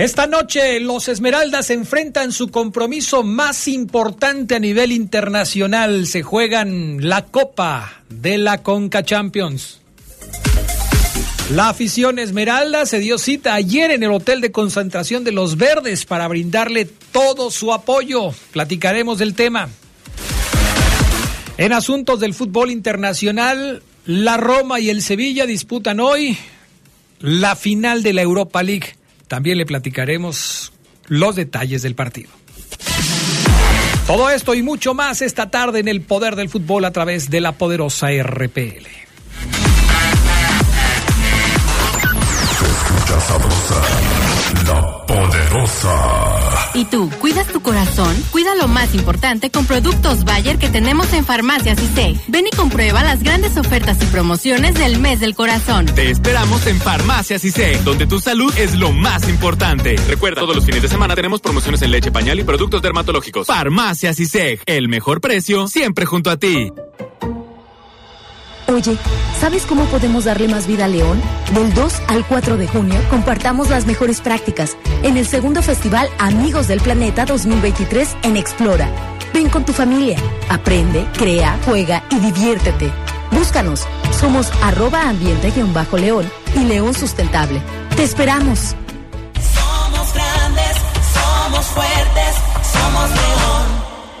Esta noche los Esmeraldas enfrentan su compromiso más importante a nivel internacional. Se juegan la Copa de la Conca Champions. La afición Esmeralda se dio cita ayer en el Hotel de Concentración de los Verdes para brindarle todo su apoyo. Platicaremos del tema. En asuntos del fútbol internacional, la Roma y el Sevilla disputan hoy la final de la Europa League. También le platicaremos los detalles del partido. Todo esto y mucho más esta tarde en el poder del fútbol a través de la poderosa RPL. la poderosa. ¿Y tú, cuidas tu corazón? Cuida lo más importante con productos Bayer que tenemos en Farmacias y Ven y comprueba las grandes ofertas y promociones del mes del corazón. Te esperamos en Farmacias y donde tu salud es lo más importante. Recuerda, todos los fines de semana tenemos promociones en leche, pañal y productos dermatológicos. Farmacias y el mejor precio siempre junto a ti. Oye, ¿sabes cómo podemos darle más vida a León? Del 2 al 4 de junio compartamos las mejores prácticas en el segundo festival Amigos del Planeta 2023 en Explora. Ven con tu familia, aprende, crea, juega y diviértete. Búscanos, somos arroba ambiente-león y León Sustentable. Te esperamos. Somos grandes, somos fuertes, somos León.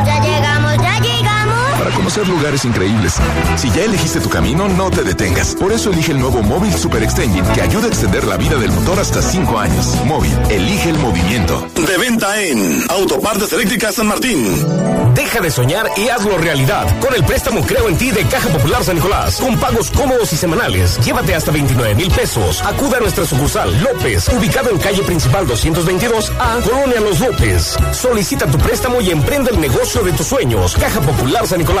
llegamos. Para conocer lugares increíbles. Si ya elegiste tu camino, no te detengas. Por eso elige el nuevo Móvil Super Extension que ayuda a extender la vida del motor hasta 5 años. Móvil, elige el movimiento. De venta en Autopartes Eléctricas San Martín. Deja de soñar y hazlo realidad con el préstamo Creo en ti de Caja Popular San Nicolás. Con pagos cómodos y semanales. Llévate hasta 29 mil pesos. Acuda a nuestra sucursal López, ubicado en calle principal 222 A, Colonia Los López. Solicita tu préstamo y emprende el negocio de tus sueños. Caja Popular San Nicolás.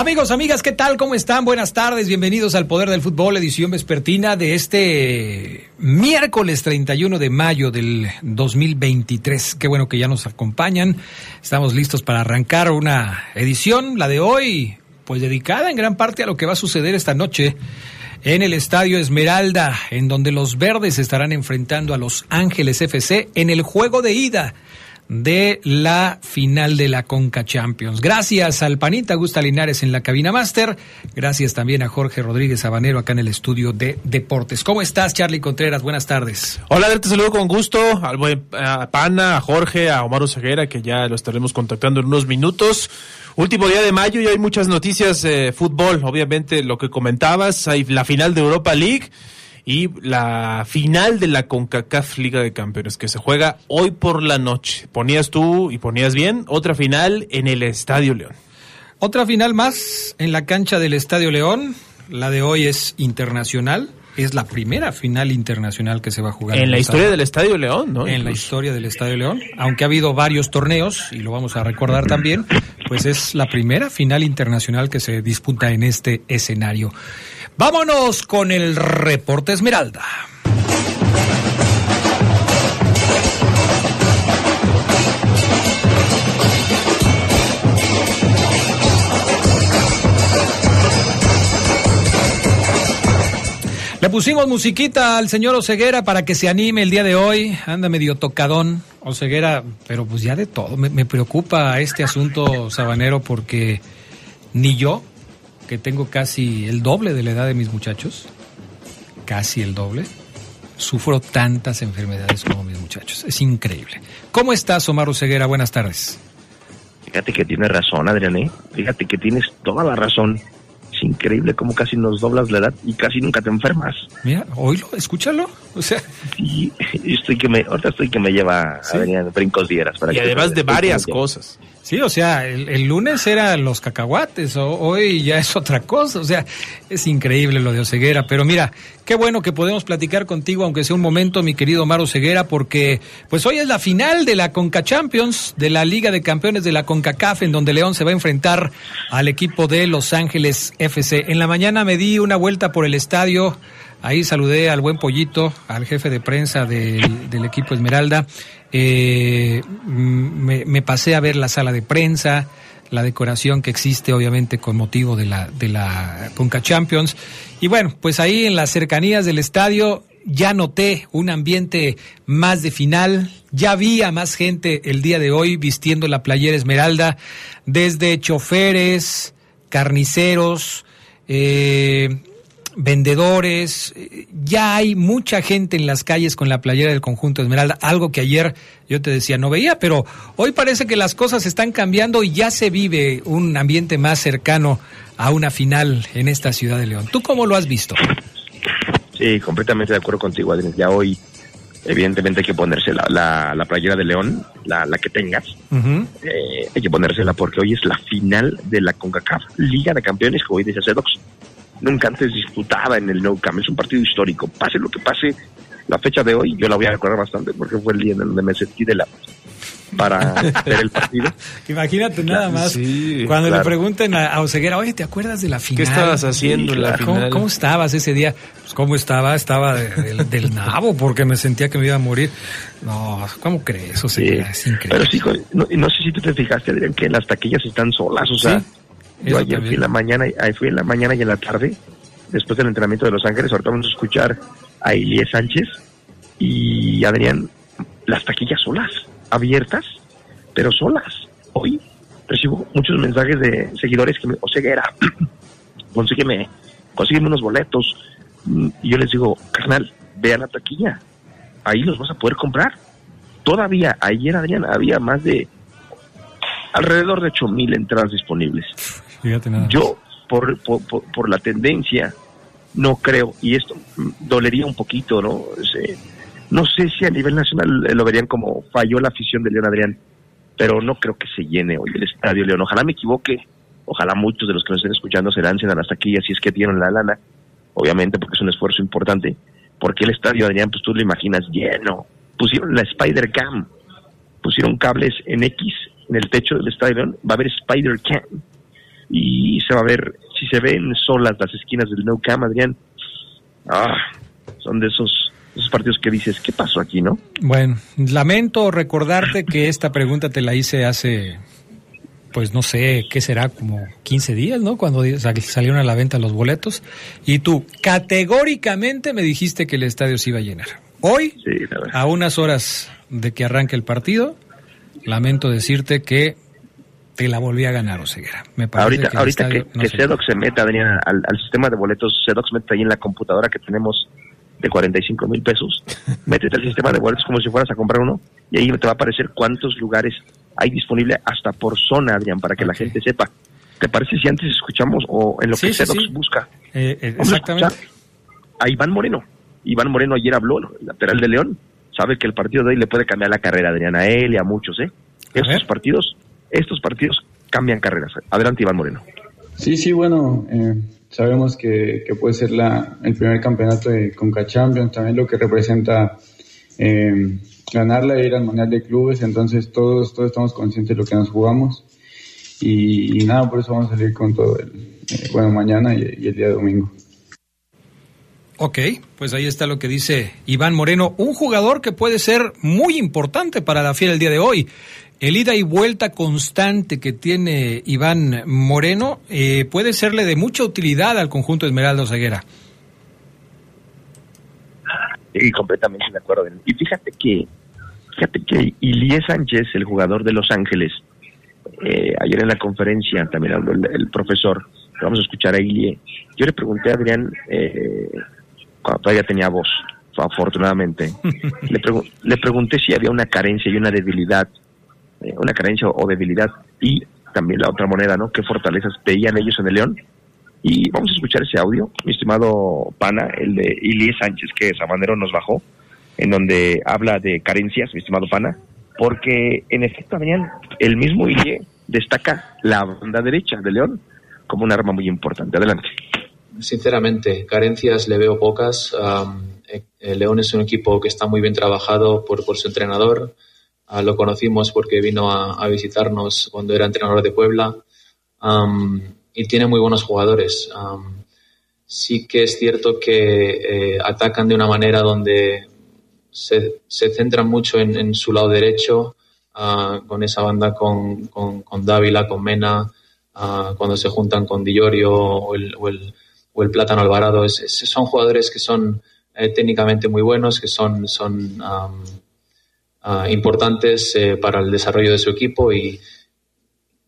Amigos, amigas, ¿qué tal? ¿Cómo están? Buenas tardes, bienvenidos al Poder del Fútbol, edición vespertina de este miércoles 31 de mayo del 2023. Qué bueno que ya nos acompañan. Estamos listos para arrancar una edición, la de hoy, pues dedicada en gran parte a lo que va a suceder esta noche en el Estadio Esmeralda, en donde los verdes estarán enfrentando a los Ángeles FC en el juego de ida de la final de la Conca Champions. Gracias al Panita Gusta Linares en la cabina máster. Gracias también a Jorge Rodríguez Habanero acá en el estudio de deportes. ¿Cómo estás, Charlie Contreras? Buenas tardes. Hola, te saludo con gusto al buen a Pana, a Jorge, a Omar Ceguera, que ya lo estaremos contactando en unos minutos. Último día de mayo y hay muchas noticias fútbol. Obviamente lo que comentabas, hay la final de Europa League y la final de la CONCACAF Liga de Campeones que se juega hoy por la noche. Ponías tú y ponías bien otra final en el Estadio León. Otra final más en la cancha del Estadio León. La de hoy es internacional. Es la primera final internacional que se va a jugar. En, la historia del Estadio León, ¿no? En la historia del Estadio León. Aunque ha habido varios torneos, y lo vamos a recordar también, pues es la primera final internacional que se disputa en este escenario. Vámonos con el reporte Esmeralda. Le pusimos musiquita al señor Oceguera para que se anime el día de hoy. Anda medio tocadón, Oceguera, pero pues ya de todo. Me, me preocupa este asunto sabanero porque ni yo, que tengo casi el doble de la edad de mis muchachos, casi el doble, sufro tantas enfermedades como mis muchachos. Es increíble. ¿Cómo estás, Omar Oceguera? Buenas tardes. Fíjate que tienes razón, Adrián, ¿eh? Fíjate que tienes toda la razón. Es increíble cómo casi nos doblas la edad y casi nunca te enfermas. Mira, oílo, escúchalo. O sea, Y estoy que me, ahorita estoy que me lleva Adrián brincos dieras. Para Y que además de varias cosas. Sí, o sea, el, lunes eran los cacahuates, o- hoy ya es otra cosa, o sea, es increíble lo de Oceguera, pero mira, qué bueno que podemos platicar contigo, aunque sea un momento, mi querido Omar Oceguera, porque pues hoy es la final de la Conca Champions, de la Liga de Campeones de la CONCACAF, en donde León se va a enfrentar al equipo de Los Ángeles FC. En la mañana me di una vuelta por el estadio, Ahí saludé al buen pollito, al jefe de prensa del, equipo Esmeralda. Eh, mm, me, pasé a ver la sala de prensa, la decoración que existe obviamente con motivo de la, de Champions. Y bueno, pues ahí en las cercanías del estadio ya noté un ambiente más de final, ya vi a más gente el día de hoy vistiendo la playera Esmeralda, desde choferes, carniceros, eh, vendedores, eh, ya hay mucha gente en las calles con la playera del conjunto Esmeralda, algo que ayer yo te decía no veía, pero hoy parece que las cosas están cambiando y ya se vive un ambiente más cercano a una final en esta ciudad de León. ¿Tú cómo lo has visto? Sí, completamente de acuerdo contigo, Adrián. Ya hoy, evidentemente, hay que ponerse la, la, la playera de León, la, la que tengas. Eh, hay que ponérsela porque hoy es la final de la CONCACAF Liga de Campeones, que hoy dice Sedox. Nunca antes disputada en el Nou Camp. Es un partido histórico. Pase lo que pase, la fecha de hoy, yo la voy a recordar bastante porque fue el día en donde me sentí de la para ver el partido. Imagínate nada más cuando claro. le pregunten a, a Oseguera, oye, ¿te acuerdas de la final? estabas haciendo en la ¿Cómo, final? ¿Cómo estabas ese día? Pues cómo estaba, estaba de- del, del nabo porque me sentía que me iba a morir. No, ¿cómo crees, Oseguera? Es increíble. Pero sí, no, no sé si tú te fijaste, Adrián, que las taquillas están solas. O sea, Sí, yo ayer también. fui en la mañana, fui en la mañana y en la tarde, después del entrenamiento de Los Ángeles, ahorita vamos a escuchar a Elie Sánchez y Adrián, las taquillas solas, abiertas, pero solas. Hoy recibo muchos mensajes de seguidores que me, o ceguera, consígueme, consígueme unos boletos. Y yo les digo, carnal, ve a la taquilla, ahí los vas a poder comprar. Todavía, ayer Adrián, había más de alrededor de ocho mil entradas disponibles. Fíjate nada. Yo, por, por, la tendencia, no creo, y esto dolería un poquito, ¿no? No sé si a nivel nacional eh, lo verían como falló la afición de León Adrián, pero no creo que se llene hoy el Estadio León. Ojalá me equivoque, ojalá muchos de los que nos estén escuchando se lancen a las taquillas si es que tienen la lana, obviamente porque es un esfuerzo importante, porque el Estadio Adrián, pues tú lo imaginas lleno. Pusieron la Spider Cam, pusieron cables en X en el techo del Estadio León, va a haber Spider Cam y se va a ver, si se ven solas las esquinas del No Cam, Adrián, ah, son de esos, esos partidos que dices, ¿qué pasó aquí, no? Bueno, lamento recordarte que esta pregunta te la hice hace, pues no sé, ¿qué será? Como 15 días, ¿no? Cuando salieron a la venta los boletos. Y tú categóricamente me dijiste que el estadio se iba a llenar. Hoy, a unas horas de que arranque el partido, lamento decirte que te la volví a ganar, Oseguera. Me parece ahorita que ahorita que, estadio no que se Sedox se meta, Adrián, al, al sistema de boletos, Sedox mete ahí en la computadora que tenemos de 45 mil pesos, métete al sistema de boletos como si fueras a comprar uno y ahí te va a aparecer cuántos lugares hay disponible hasta por zona, Adrián, para que la gente sepa. ¿Te parece si antes escuchamos o en lo Sí, que Sedox sí. busca? Eh, eh, a exactamente. a Iván Moreno. Iván Moreno ayer habló, el lateral de León, sabe que el partido de hoy le puede cambiar la carrera, Adrián, a él y a muchos, ¿eh? Estos partidos, estos partidos cambian carreras. Adelante, Iván Moreno. Sí, sí, bueno, eh, sabemos que, que puede ser la, el primer campeonato de Conca Champions, también lo que representa eh, ganarla e ir al Mundial de Clubes, entonces todos, todos estamos conscientes de lo que nos jugamos y, y nada, por eso vamos a salir con todo el, eh, bueno, mañana y, y el día domingo. Ok, pues ahí está lo que dice Iván Moreno, un jugador que puede ser muy importante para la fiera el día de hoy. El ida y vuelta constante que tiene Iván Moreno eh, puede serle de mucha utilidad al conjunto Esmeralda Ceguera. Y completamente de acuerdo. Y fíjate que, fíjate que Ilie Sánchez, el jugador de Los Ángeles, eh, ayer en la conferencia, también habló el, profesor, vamos a escuchar a Ilie. Yo le pregunté a Adrián, eh, cuando todavía tenía voz, afortunadamente, le, le pregunté si había una carencia y una debilidad eh, una carencia o debilidad y también la otra moneda, ¿no? ¿Qué fortalezas veían ellos en el León? Y vamos a escuchar ese audio, mi estimado Pana, el de Ilie Sánchez, que Sabanero nos bajó, en donde habla de carencias, mi estimado Pana, porque en efecto, Adrián, el mismo Ilie destaca la banda derecha de León como un arma muy importante. Adelante. Sinceramente, carencias le veo pocas. eh, León es un equipo que está muy bien trabajado por, por su entrenador, Ah, lo conocimos porque vino a, visitarnos cuando era entrenador de Puebla y tiene muy buenos jugadores. sí que es cierto que eh, atacan de una manera donde se, centran mucho en, su lado derecho, ah, con esa banda con, con, Dávila, con Mena, ah, cuando se juntan con Dillorio o el, o el, Plátano Alvarado. son jugadores que son eh, técnicamente muy buenos, que son, son Ah, importantes eh, para el desarrollo de su equipo y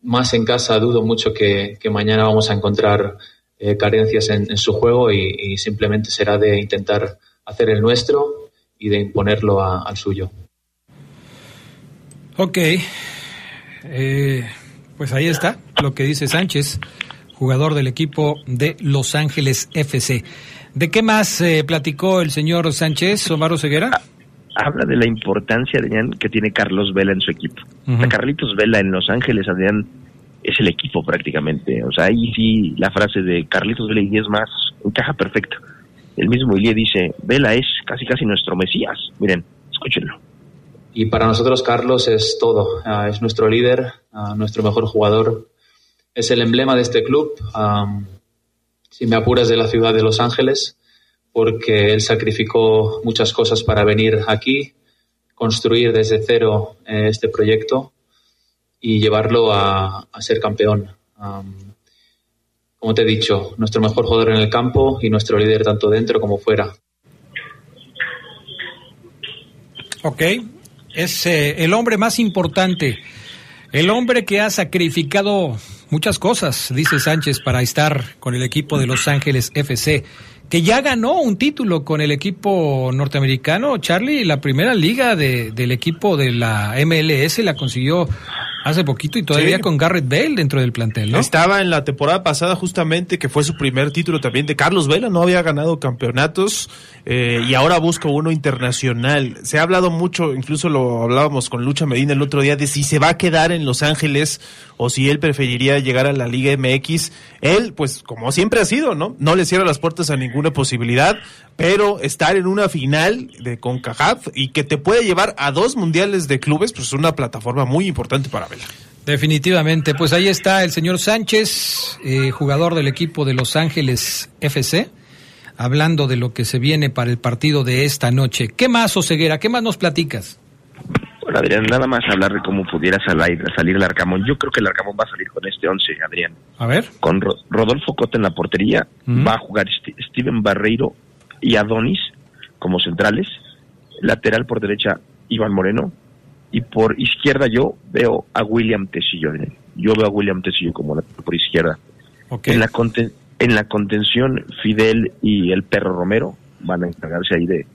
más en casa dudo mucho que, mañana vamos a encontrar eh, carencias en, su juego y, simplemente será de intentar hacer el nuestro y de imponerlo al suyo. Ok, eh, pues ahí está lo que dice Sánchez, jugador del equipo de Los Ángeles FC. ¿De qué más platicó el señor Sánchez, Omar Ceguera? Habla de la importancia, Adrián, que tiene Carlos Vela en su equipo. Carlitos Vela en Los Ángeles, Adrián, es el equipo prácticamente. O sea, ahí sí la frase de Carlitos Vela y 10 más encaja perfecto. El mismo Ilie dice, Vela es casi casi nuestro Mesías. Miren, escúchenlo. Y para nosotros Carlos es todo. Ah, es nuestro líder, ah, nuestro mejor jugador. Es el emblema de este club. si me apuras de la ciudad de Los Ángeles, porque él sacrificó muchas cosas para venir aquí, construir desde cero eh, este proyecto y llevarlo a, ser campeón. como te he dicho, nuestro mejor jugador en el campo y nuestro líder tanto dentro como fuera. Ok, es eh, el hombre más importante, el hombre que ha sacrificado muchas cosas, dice Sánchez, para estar con el equipo de Los Ángeles FC que ya ganó un título con el equipo norteamericano, Charlie, la primera liga de, del equipo de la MLS la consiguió hace poquito y todavía con Garrett Bale dentro del plantel, ¿no? Estaba en la temporada pasada justamente que fue su primer título también de Carlos Vela, no había ganado campeonatos eh, y ahora busca uno internacional. Se ha hablado mucho, incluso lo hablábamos con Lucha Medina el otro día, de si se va a quedar en Los Ángeles o si él preferiría llegar a la Liga MX. Él, pues como siempre ha sido, ¿no? No le cierra las puertas a ninguna posibilidad, pero estar en una final de CONCACAF y que te puede llevar a dos mundiales de clubes, pues es una plataforma muy importante para Definitivamente, pues ahí está el señor Sánchez, eh, jugador del equipo de Los Ángeles FC, hablando de lo que se viene para el partido de esta noche. ¿Qué más, Oseguera? ¿Qué más nos platicas? Bueno, Adrián, nada más hablar de cómo pudiera salir, salir el Arcamón. Yo creo que el Arcamón va a salir con este 11, Adrián. A ver. Con Rodolfo Cota en la portería, va a jugar Steven Barreiro y Adonis como centrales. Lateral por derecha, Iván Moreno. Y por izquierda yo veo a William Tecillo. Yo veo a William Tecillo como por izquierda. En, la en la contención, Fidel y el perro Romero van a encargarse ahí de,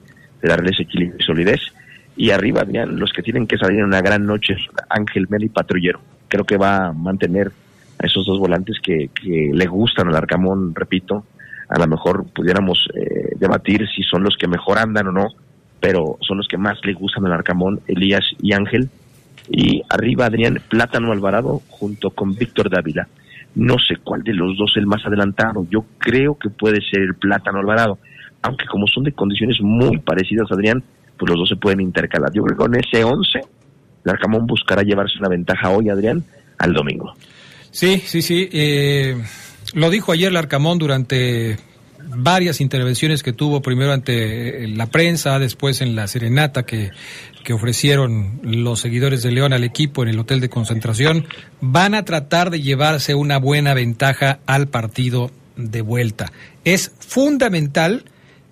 darles equilibrio y solidez. Y arriba, los que tienen que salir en una gran noche, Ángel Mel y Patrullero. Creo que va a mantener a esos dos volantes que, que le gustan al Arcamón, repito, a lo mejor pudiéramos eh, debatir si son los que mejor andan o no, pero son los que más le gustan al Arcamón, Elías y Ángel. Y arriba Adrián Plátano Alvarado junto con Víctor Dávila. No sé cuál de los dos es el más adelantado. Yo creo que puede ser el Plátano Alvarado. Aunque como son de condiciones muy parecidas, Adrián, pues los dos se pueden intercalar. Yo creo que con ese 11, el Arcamón buscará llevarse una ventaja hoy, Adrián, al domingo. Sí, sí, sí. Eh, lo dijo ayer el Arcamón durante varias intervenciones que tuvo primero ante la prensa, después en la serenata que, que ofrecieron los seguidores de León al equipo en el hotel de concentración, van a tratar de llevarse una buena ventaja al partido de vuelta. Es fundamental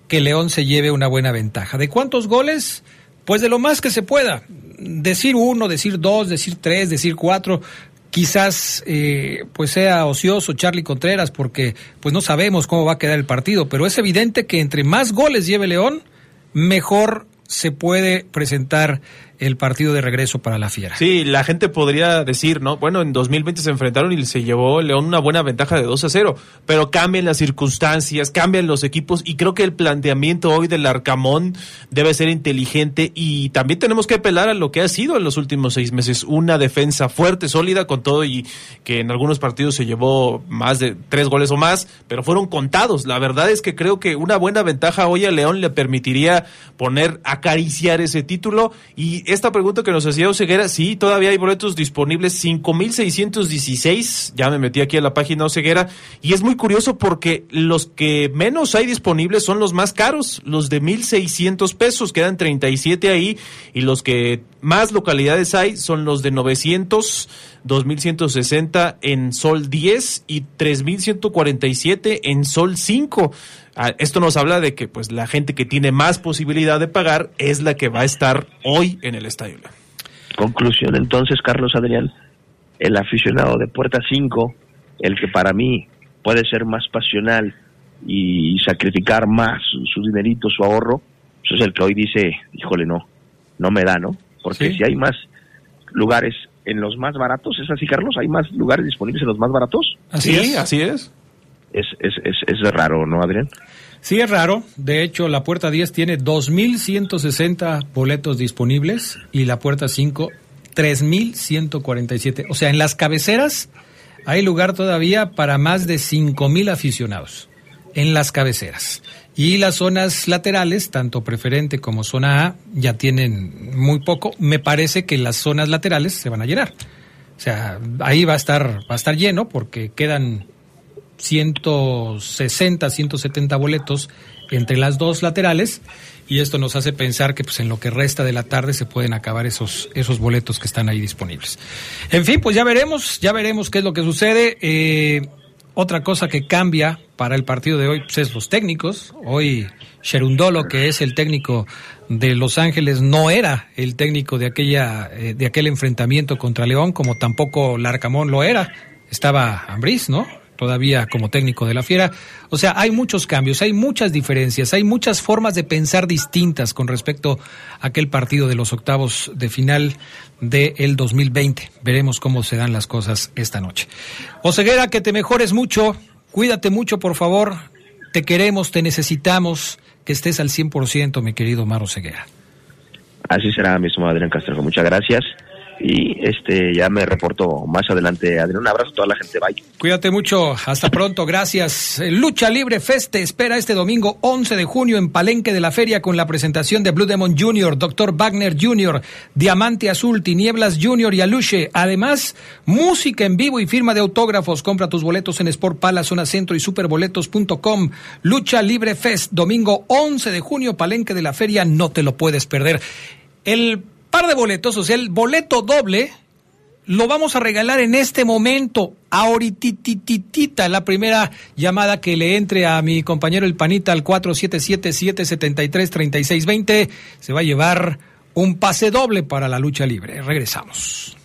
que León se lleve una buena ventaja. ¿De cuántos goles? Pues de lo más que se pueda. Decir uno, decir dos, decir tres, decir cuatro, quizás eh, pues sea ocioso Charlie Contreras porque pues no sabemos cómo va a quedar el partido, pero es evidente que entre más goles lleve León, mejor se puede presentar el partido de regreso para la Fiera. Sí, la gente podría decir, ¿no? Bueno, en 2020 se enfrentaron y se llevó León una buena ventaja de 2 a 0, pero cambian las circunstancias, cambian los equipos y creo que el planteamiento hoy del Arcamón debe ser inteligente y también tenemos que apelar a lo que ha sido en los últimos seis meses, una defensa fuerte, sólida, con todo y que en algunos partidos se llevó más de tres goles o más, pero fueron contados. La verdad es que creo que una buena ventaja hoy a León le permitiría poner, acariciar ese título y esta pregunta que nos hacía Oseguera, sí, todavía hay boletos disponibles, 5.616, ya me metí aquí a la página Oseguera, y es muy curioso porque los que menos hay disponibles son los más caros, los de 1.600 pesos, quedan 37 ahí, y los que más localidades hay son los de 900, 2.160 en Sol 10 y 3.147 en Sol 5. Ah, esto nos habla de que pues la gente que tiene más posibilidad de pagar es la que va a estar hoy en el estadio. Conclusión entonces, Carlos Adrián, el aficionado de Puerta 5, el que para mí puede ser más pasional y sacrificar más su dinerito, su ahorro, pues es el que hoy dice, híjole, no, no me da, ¿no? Porque si hay más lugares en los más baratos, ¿es así, Carlos? ¿Hay más lugares disponibles en los más baratos? Así es, así es es, es, es, es raro, ¿no, Adrián? Sí, es raro. De hecho, la puerta 10 tiene 2.160 boletos disponibles y la puerta 5 3.147. O sea, en las cabeceras hay lugar todavía para más de 5.000 aficionados. En las cabeceras. Y las zonas laterales, tanto preferente como zona A, ya tienen muy poco. Me parece que las zonas laterales se van a llenar. O sea, ahí va a estar, va a estar lleno porque quedan 160, 170 boletos entre las dos laterales y esto nos hace pensar que pues en lo que resta de la tarde se pueden acabar esos esos boletos que están ahí disponibles. En fin, pues ya veremos, ya veremos qué es lo que sucede. Eh, otra cosa que cambia para el partido de hoy pues, es los técnicos. Hoy Sherundolo, que es el técnico de Los Ángeles, no era el técnico de aquella eh, de aquel enfrentamiento contra León, como tampoco Larcamón lo era. Estaba Ambriz, ¿no? Todavía como técnico de la Fiera. O sea, hay muchos cambios, hay muchas diferencias, hay muchas formas de pensar distintas con respecto a aquel partido de los octavos de final del 2020. Veremos cómo se dan las cosas esta noche. Oseguera, que te mejores mucho, cuídate mucho, por favor. Te queremos, te necesitamos, que estés al 100%, mi querido Maro Ceguera. Así será, mismo Adrián Castro. Muchas gracias y este ya me reporto más adelante. Adrián, un abrazo a toda la gente. Bye. Cuídate mucho. Hasta pronto. Gracias. Lucha Libre Fest espera este domingo 11 de junio en Palenque de la Feria con la presentación de Blue Demon Jr., Dr. Wagner Jr., Diamante Azul, Tinieblas Jr. y Aluche. Además, música en vivo y firma de autógrafos. Compra tus boletos en Sport Pala, Zona Centro y superboletos.com. Lucha Libre Fest, domingo 11 de junio, Palenque de la Feria. No te lo puedes perder. El par de boletos, o sea, el boleto doble lo vamos a regalar en este momento, ahoritititita, la primera llamada que le entre a mi compañero el Panita al 477-773-3620, se va a llevar un pase doble para la lucha libre. Regresamos.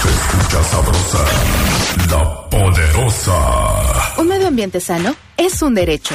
Se escucha sabrosa, la poderosa. Un medio ambiente sano es un derecho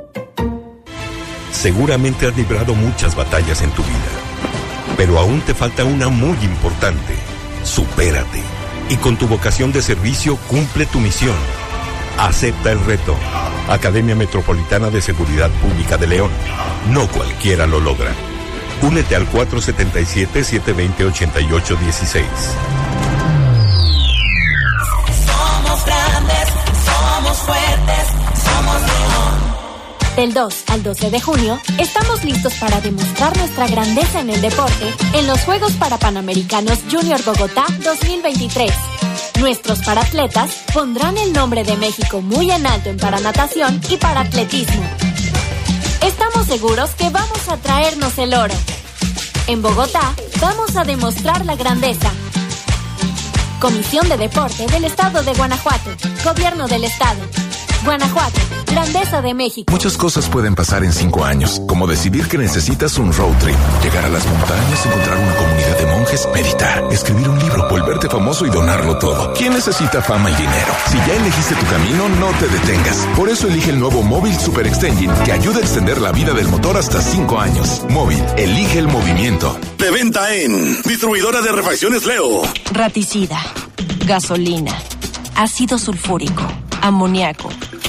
Seguramente has librado muchas batallas en tu vida, pero aún te falta una muy importante. Supérate. Y con tu vocación de servicio cumple tu misión Acepta el reto. Academia Metropolitana de Seguridad Pública de León. No cualquiera lo logra. Únete al 477-720-8816. Somos grandes, somos fuertes, somos. Del 2 al 12 de junio, estamos listos para demostrar nuestra grandeza en el deporte en los Juegos Parapanamericanos Junior Bogotá 2023. Nuestros paratletas pondrán el nombre de México muy en alto en paranatación y paratletismo. Estamos seguros que vamos a traernos el oro. En Bogotá, vamos a demostrar la grandeza. Comisión de Deporte del Estado de Guanajuato. Gobierno del Estado. Guanajuato, grandeza de México. Muchas cosas pueden pasar en cinco años, como decidir que necesitas un road trip, llegar a las montañas, encontrar una comunidad de monjes, meditar, escribir un libro, volverte famoso y donarlo todo. ¿Quién necesita fama y dinero? Si ya elegiste tu camino, no te detengas. Por eso elige el nuevo Móvil Super Extension que ayuda a extender la vida del motor hasta cinco años. Móvil, elige el movimiento. De venta en Distribuidora de Refacciones Leo. Raticida, gasolina, ácido sulfúrico, amoníaco,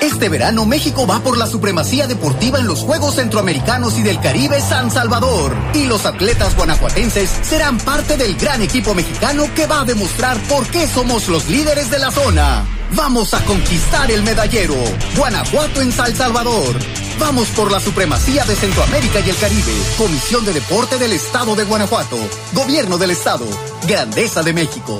Este verano México va por la supremacía deportiva en los Juegos Centroamericanos y del Caribe San Salvador. Y los atletas guanajuatenses serán parte del gran equipo mexicano que va a demostrar por qué somos los líderes de la zona. Vamos a conquistar el medallero. Guanajuato en San Salvador. Vamos por la supremacía de Centroamérica y el Caribe. Comisión de Deporte del Estado de Guanajuato. Gobierno del Estado. Grandeza de México.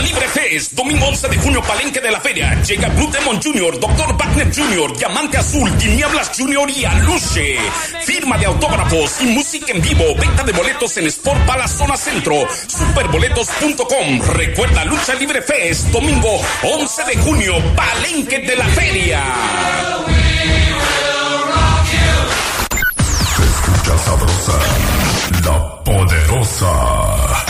Libre Fest, domingo 11 de junio, Palenque de la Feria. Llega Blue Demon Jr., Dr. Wagner Jr., Diamante Azul, Tinieblas Jr. y Aluche. Firma de autógrafos y música en vivo. Venta de boletos en Sport Pala Zona Centro. Superboletos.com. Recuerda Lucha Libre Fest, domingo 11 de junio, Palenque de la Feria. Escucha sabrosa, la poderosa.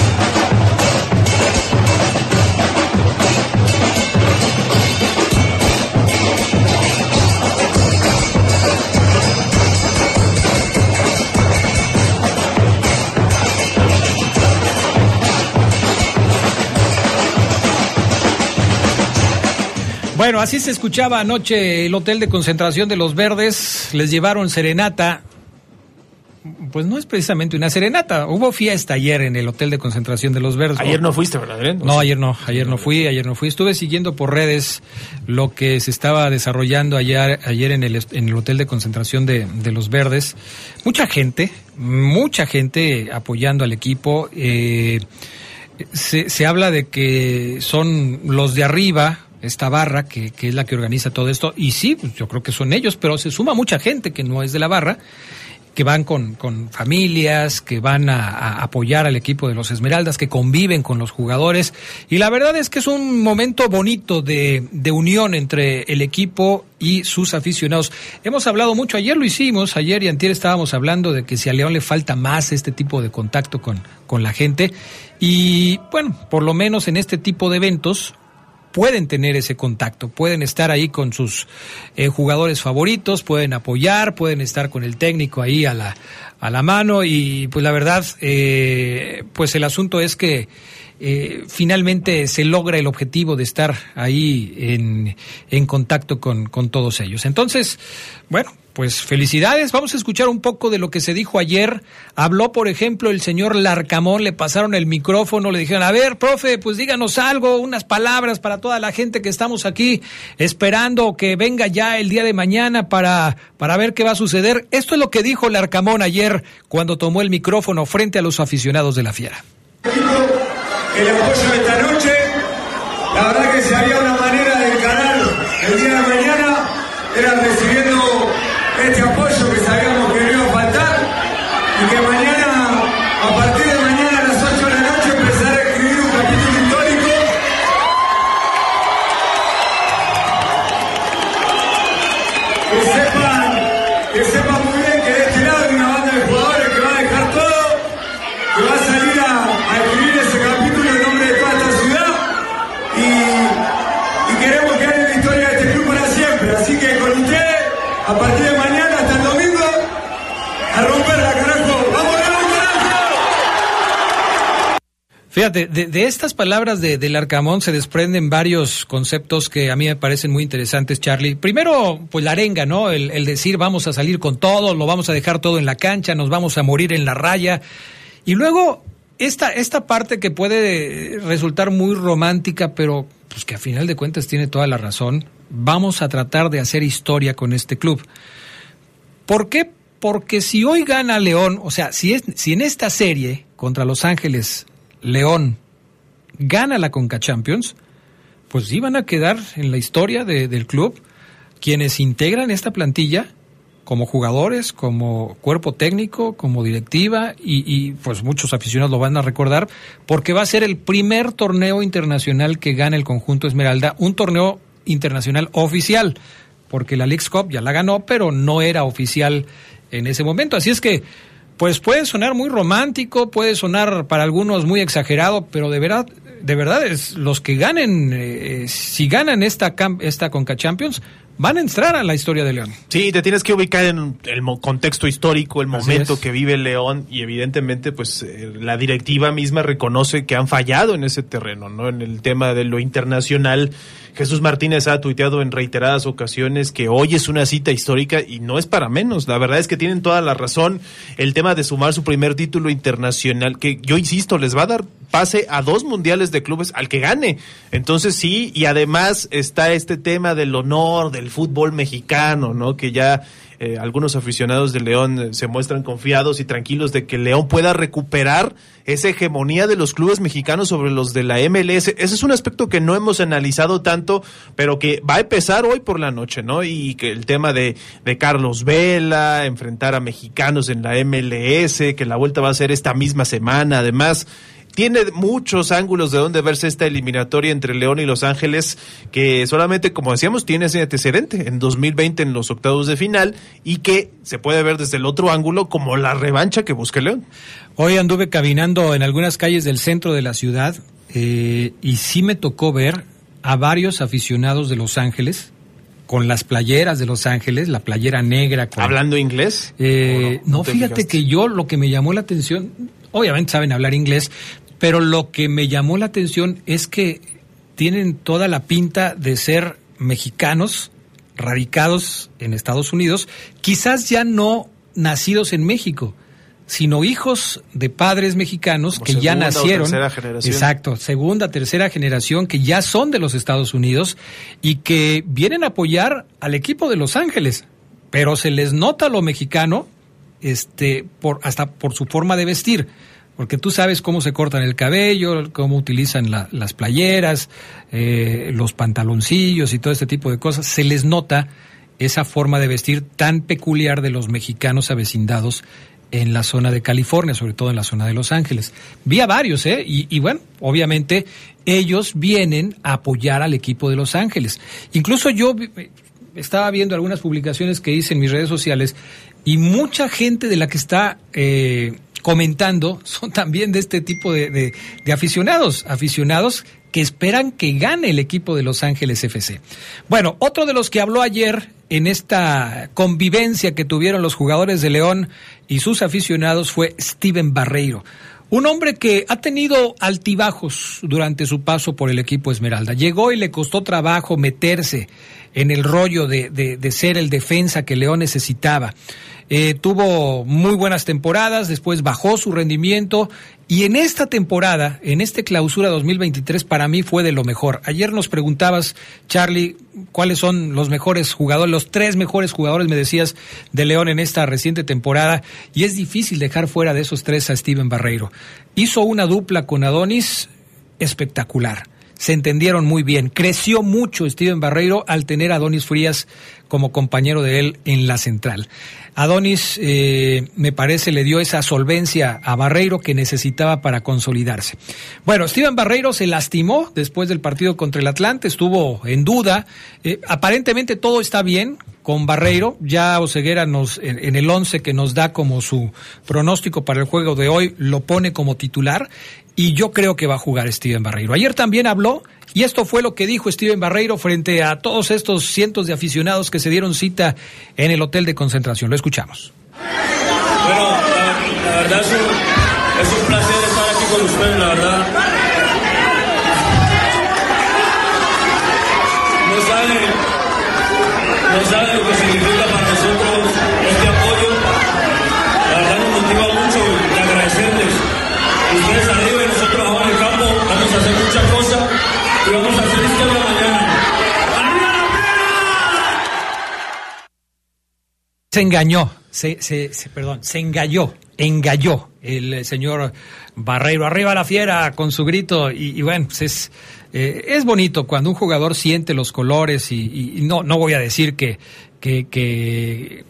Bueno, así se escuchaba anoche el hotel de concentración de los verdes. Les llevaron serenata. Pues no es precisamente una serenata. Hubo fiesta ayer en el hotel de concentración de los verdes. Ayer no fuiste, ¿verdad? No, ayer no, ayer no fui, ayer no fui. Estuve siguiendo por redes lo que se estaba desarrollando ayer, ayer en, el, en el hotel de concentración de, de los verdes. Mucha gente, mucha gente apoyando al equipo. Eh, se, se habla de que son los de arriba, esta barra que, que, es la que organiza todo esto. Y sí, pues yo creo que son ellos, pero se suma mucha gente que no es de la barra, que van con, con familias, que van a, apoyar al equipo de los Esmeraldas, que conviven con los jugadores. Y la verdad es que es un momento bonito de, de unión entre el equipo y sus aficionados. Hemos hablado mucho, ayer lo hicimos, ayer y antier estábamos hablando de que si a León le falta más este tipo de contacto con, con la gente. Y bueno, por lo menos en este tipo de eventos, pueden tener ese contacto, pueden estar ahí con sus eh, jugadores favoritos, pueden apoyar, pueden estar con el técnico ahí a la, a la mano y pues la verdad, eh, pues el asunto es que eh, finalmente se logra el objetivo de estar ahí en, en contacto con, con todos ellos. Entonces, bueno, pues felicidades. Vamos a escuchar un poco de lo que se dijo ayer. Habló, por ejemplo, el señor Larcamón, le pasaron el micrófono, le dijeron, a ver, profe, pues díganos algo, unas palabras para toda la gente que estamos aquí esperando que venga ya el día de mañana para, para ver qué va a suceder. Esto es lo que dijo Larcamón ayer cuando tomó el micrófono frente a los aficionados de la Fiera. El de esta noche, la verdad que había una manera de encarar el día de mañana, Fíjate, de, estas palabras de, del Arcamón se desprenden varios conceptos que a mí me parecen muy interesantes, Charlie. Primero, pues la arenga, ¿no? El, el decir vamos a salir con todo, lo vamos a dejar todo en la cancha, nos vamos a morir en la raya. Y luego, esta, esta parte que puede resultar muy romántica, pero pues que a final de cuentas tiene toda la razón, vamos a tratar de hacer historia con este club. ¿Por qué? Porque si hoy gana León, o sea, si, es, si en esta serie contra Los Ángeles León gana la Conca Champions, pues iban a quedar en la historia de, del club quienes integran esta plantilla como jugadores, como cuerpo técnico, como directiva y, pues muchos aficionados lo van a recordar porque va a ser el primer torneo internacional que gana el conjunto Esmeralda, un torneo internacional oficial, porque la League Cup ya la ganó, pero no era oficial en ese momento. Así es que pues puede sonar muy romántico, puede sonar para algunos muy exagerado, pero de verdad, de verdad es los que ganen, eh, si ganan esta esta Conca Champions, van a entrar a la historia de León. Sí, te tienes que ubicar en el contexto histórico, el momento que vive León y evidentemente pues eh, la directiva misma reconoce que han fallado en ese terreno, ¿no? En el tema de lo internacional. Jesús Martínez ha tuiteado en reiteradas ocasiones que hoy es una cita histórica y no es para menos. La verdad es que tienen toda la razón. El tema de sumar su primer título internacional, que yo insisto, les va a dar pase a dos mundiales de clubes al que gane. Entonces sí, y además está este tema del honor, del fútbol mexicano, ¿no? Que ya eh, algunos aficionados de León eh, se muestran confiados y tranquilos de que León pueda recuperar esa hegemonía de los clubes mexicanos sobre los de la MLS. Ese es un aspecto que no hemos analizado tanto, pero que va a empezar hoy por la noche, ¿no? Y que el tema de, de Carlos Vela, enfrentar a mexicanos en la MLS, que la vuelta va a ser esta misma semana, además tiene muchos ángulos de donde verse esta eliminatoria entre León y Los Ángeles, que solamente, como decíamos, tiene ese antecedente en 2020 en los octavos de final y que se puede ver desde el otro ángulo como la revancha que busca León. Hoy anduve caminando en algunas calles del centro de la ciudad eh, y sí me tocó ver a varios aficionados de Los Ángeles con las playeras de Los Ángeles, la playera negra. Con, ¿Hablando inglés? Eh, no, fíjate fijaste? que yo lo que me llamó la atención, obviamente saben hablar inglés, pero lo que me llamó la atención es que tienen toda la pinta de ser mexicanos radicados en Estados Unidos, quizás ya no nacidos en México, sino hijos de padres mexicanos Como que ya nacieron. tercera generación. Exacto, segunda, tercera generación que ya son de los Estados Unidos y que vienen a apoyar al equipo de Los Ángeles, pero se les nota lo mexicano, este, por, hasta por su forma de vestir porque tú sabes cómo se cortan el cabello, cómo utilizan la, las playeras, eh, los pantaloncillos y todo este tipo de cosas, se les nota esa forma de vestir tan peculiar de los mexicanos avecindados en la zona de California, sobre todo en la zona de Los Ángeles. Vi a varios, ¿eh? Y, bueno, obviamente ellos vienen a apoyar al equipo de Los Ángeles. Incluso yo estaba viendo algunas publicaciones que hice en mis redes sociales y mucha gente de la que está... Eh, comentando son también de este tipo de, aficionados, aficionados que esperan que gane el equipo de Los Ángeles FC. Bueno, otro de los que habló ayer en esta convivencia que tuvieron los jugadores de León y sus aficionados fue Steven Barreiro. Un hombre que ha tenido altibajos durante su paso por el equipo Esmeralda. Llegó y le costó trabajo meterse en el rollo de, de ser el defensa que León necesitaba. Eh, tuvo muy buenas temporadas, después bajó su rendimiento y en esta temporada, en este clausura 2023, para mí fue de lo mejor. Ayer nos preguntabas, Charlie, cuáles son los mejores jugadores, los tres mejores jugadores, me decías, de León en esta reciente temporada, y es difícil dejar fuera de esos tres a Steven Barreiro. Hizo una dupla con Adonis espectacular se entendieron muy bien. Creció mucho Steven Barreiro al tener a Adonis Frías como compañero de él en la central. Adonis, eh, me parece, le dio esa solvencia a Barreiro que necesitaba para consolidarse. Bueno, Steven Barreiro se lastimó después del partido contra el Atlante, estuvo en duda. Eh, aparentemente todo está bien con Barreiro. Ya Oseguera nos, en, en el 11 que nos da como su pronóstico para el juego de hoy, lo pone como titular y yo creo que va a jugar Steven Barreiro. Ayer también habló y esto fue lo que dijo Steven Barreiro frente a todos estos cientos de aficionados que se dieron cita en el hotel de concentración. Lo escuchamos. Bueno, la, verdad es un, es un, placer estar aquí con ustedes, la verdad. Se engañó, se, se, se- perdón, se engalló, engalló el eh, señor Barreiro. Arriba la fiera con su grito y, bueno, pues es, eh, es bonito cuando un jugador siente los colores y, y- y no, no voy a decir que, que, que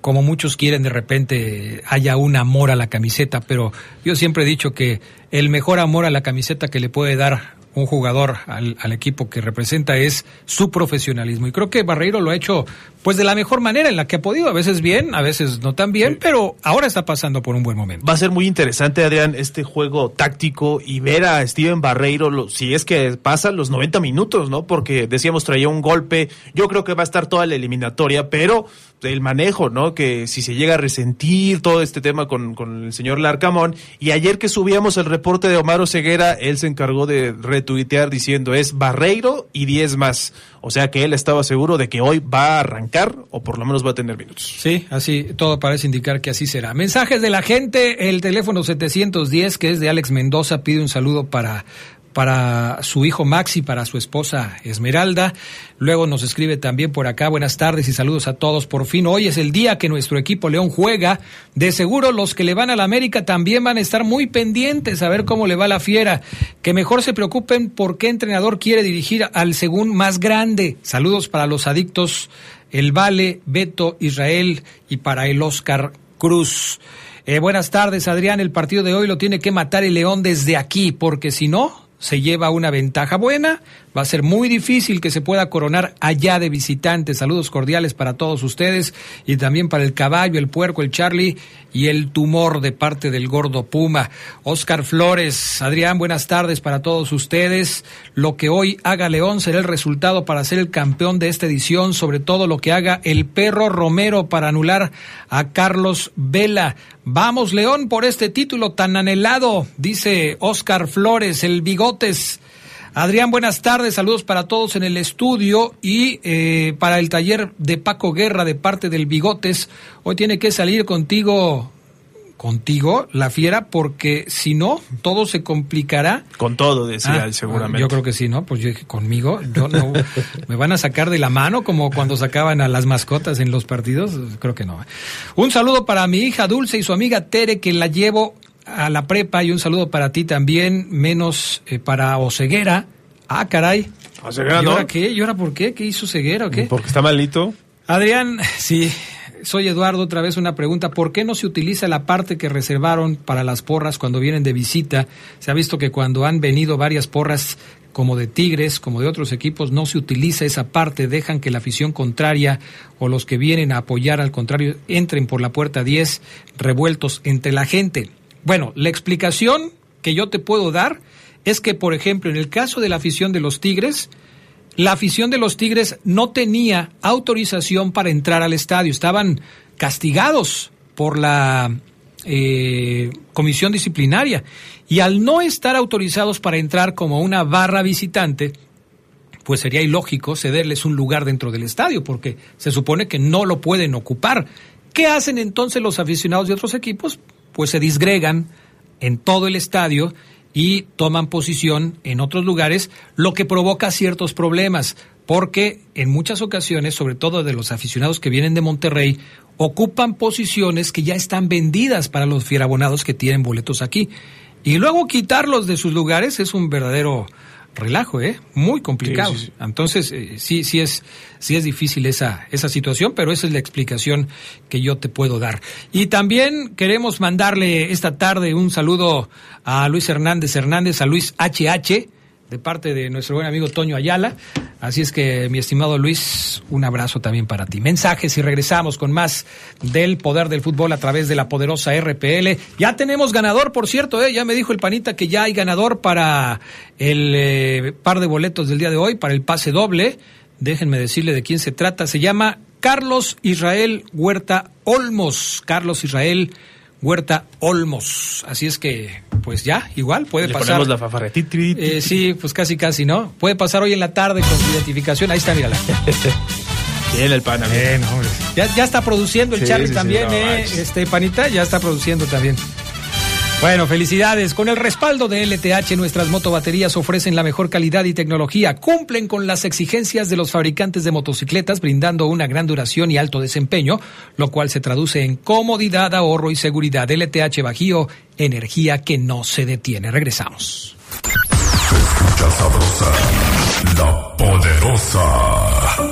como muchos quieren de repente haya un amor a la camiseta, pero yo siempre he dicho que el mejor amor a la camiseta que le puede dar un jugador al, al equipo que representa es su profesionalismo. Y creo que Barreiro lo ha hecho pues de la mejor manera en la que ha podido, a veces bien, a veces no tan bien, pero ahora está pasando por un buen momento. Va a ser muy interesante, Adrián, este juego táctico y ver a Steven Barreiro, lo- si es que pasan los 90 minutos, ¿no? Porque decíamos traía un golpe, yo creo que va a estar toda la eliminatoria, pero el manejo, ¿no? Que si se llega a resentir todo este tema con, con el señor Larcamón, y ayer que subíamos el reporte de Omar Ceguera, él se encargó de retuitear diciendo es Barreiro y 10 más. O sea que él estaba seguro de que hoy va a arrancar o por lo menos va a tener minutos. Sí, así todo parece indicar que así será. Mensajes de la gente, el teléfono 710 que es de Alex Mendoza pide un saludo para para su hijo Maxi, para su esposa Esmeralda. Luego nos escribe también por acá, buenas tardes y saludos a todos. Por fin, hoy es el día que nuestro equipo León juega. De seguro los que le van a la América también van a estar muy pendientes a ver cómo le va la fiera. Que mejor se preocupen por qué entrenador quiere dirigir al según más grande. Saludos para los adictos, el Vale, Beto, Israel y para el Oscar Cruz. Eh, buenas tardes, Adrián. El partido de hoy lo tiene que matar el León desde aquí, porque si no, se lleva una ventaja buena. Va a ser muy difícil que se pueda coronar allá de visitantes. Saludos cordiales para todos ustedes y también para el caballo, el puerco, el Charlie y el tumor de parte del gordo Puma. Oscar Flores, Adrián, buenas tardes para todos ustedes. Lo que hoy haga León será el resultado para ser el campeón de esta edición, sobre todo lo que haga el perro Romero para anular a Carlos Vela. Vamos, León, por este título tan anhelado, dice Oscar Flores, el bigotes. Adrián, buenas tardes, saludos para todos en el estudio y eh, para el taller de Paco Guerra de parte del Bigotes. Hoy tiene que salir contigo, contigo, la fiera, porque si no, todo se complicará. Con todo, decía Ah, él, seguramente. Yo creo que sí, ¿no? Pues yo dije, conmigo, yo no, me van a sacar de la mano como cuando sacaban a las mascotas en los partidos, creo que no. Un saludo para mi hija Dulce y su amiga Tere, que la llevo a la prepa, y un saludo para ti también, menos eh, para Oceguera. Ah, caray. Oseguera, ¿Y ¿no? ahora qué? ¿Y ahora por qué? ¿Qué hizo Ceguera o qué? Porque está malito. Adrián, sí, soy Eduardo, otra vez una pregunta. ¿Por qué no se utiliza la parte que reservaron para las porras cuando vienen de visita? Se ha visto que cuando han venido varias porras como de Tigres, como de otros equipos, no se utiliza esa parte, dejan que la afición contraria o los que vienen a apoyar al contrario entren por la puerta 10 revueltos entre la gente. Bueno, la explicación que yo te puedo dar es que, por ejemplo, en el caso de la afición de los Tigres, la afición de los Tigres no tenía autorización para entrar al estadio. Estaban castigados por la eh, comisión disciplinaria. Y al no estar autorizados para entrar como una barra visitante, pues sería ilógico cederles un lugar dentro del estadio, porque se supone que no lo pueden ocupar. ¿Qué hacen entonces los aficionados de otros equipos? Pues se disgregan en todo el estadio y toman posición en otros lugares, lo que provoca ciertos problemas, porque en muchas ocasiones, sobre todo de los aficionados que vienen de Monterrey, ocupan posiciones que ya están vendidas para los fierabonados que tienen boletos aquí. Y luego quitarlos de sus lugares es un verdadero relajo, ¿eh? Muy complicado. Sí, sí, sí. Entonces, eh, sí, sí es, sí es difícil esa, esa situación, pero esa es la explicación que yo te puedo dar. Y también queremos mandarle esta tarde un saludo a Luis Hernández Hernández, a Luis HH, de parte de nuestro buen amigo Toño Ayala. Así es que, mi estimado Luis, un abrazo también para ti. Mensajes y regresamos con más del poder del fútbol a través de la poderosa RPL. Ya tenemos ganador, por cierto, ¿eh? ya me dijo el panita que ya hay ganador para el eh, par de boletos del día de hoy, para el pase doble. Déjenme decirle de quién se trata. Se llama Carlos Israel Huerta Olmos. Carlos Israel Huerta Olmos. Así es que, pues ya, igual puede Le pasar. ponemos la fafaretita. Eh, sí, pues casi casi, ¿no? Puede pasar hoy en la tarde con su identificación. Ahí está, mírala. Bien, el pana. Bien, hombre. Ya, ya está produciendo el Sí, Charlie sí, sí, también, no ¿eh? manches. Este, Panita, ya está produciendo también. Bueno, felicidades. Con el respaldo de LTH, nuestras motobaterías ofrecen la mejor calidad y tecnología. Cumplen con las exigencias de los fabricantes de motocicletas, brindando una gran duración y alto desempeño, lo cual se traduce en comodidad, ahorro y seguridad. LTH Bajío, energía que no se detiene. Regresamos. Escucha sabrosa, la poderosa.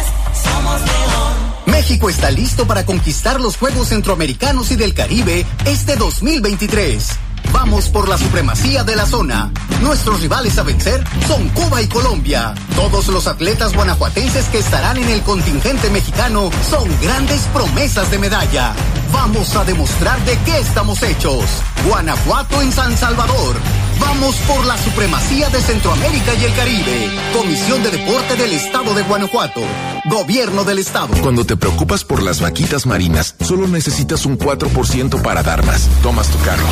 México está listo para conquistar los Juegos Centroamericanos y del Caribe este 2023. Vamos por la supremacía de la zona. Nuestros rivales a vencer son Cuba y Colombia. Todos los atletas guanajuatenses que estarán en el contingente mexicano son grandes promesas de medalla. Vamos a demostrar de qué estamos hechos. Guanajuato en San Salvador. Vamos por la supremacía de Centroamérica y el Caribe. Comisión de Deporte del Estado de Guanajuato. Gobierno del Estado. Cuando te preocupas por las vaquitas marinas, solo necesitas un 4% para dar más. Tomas tu carro.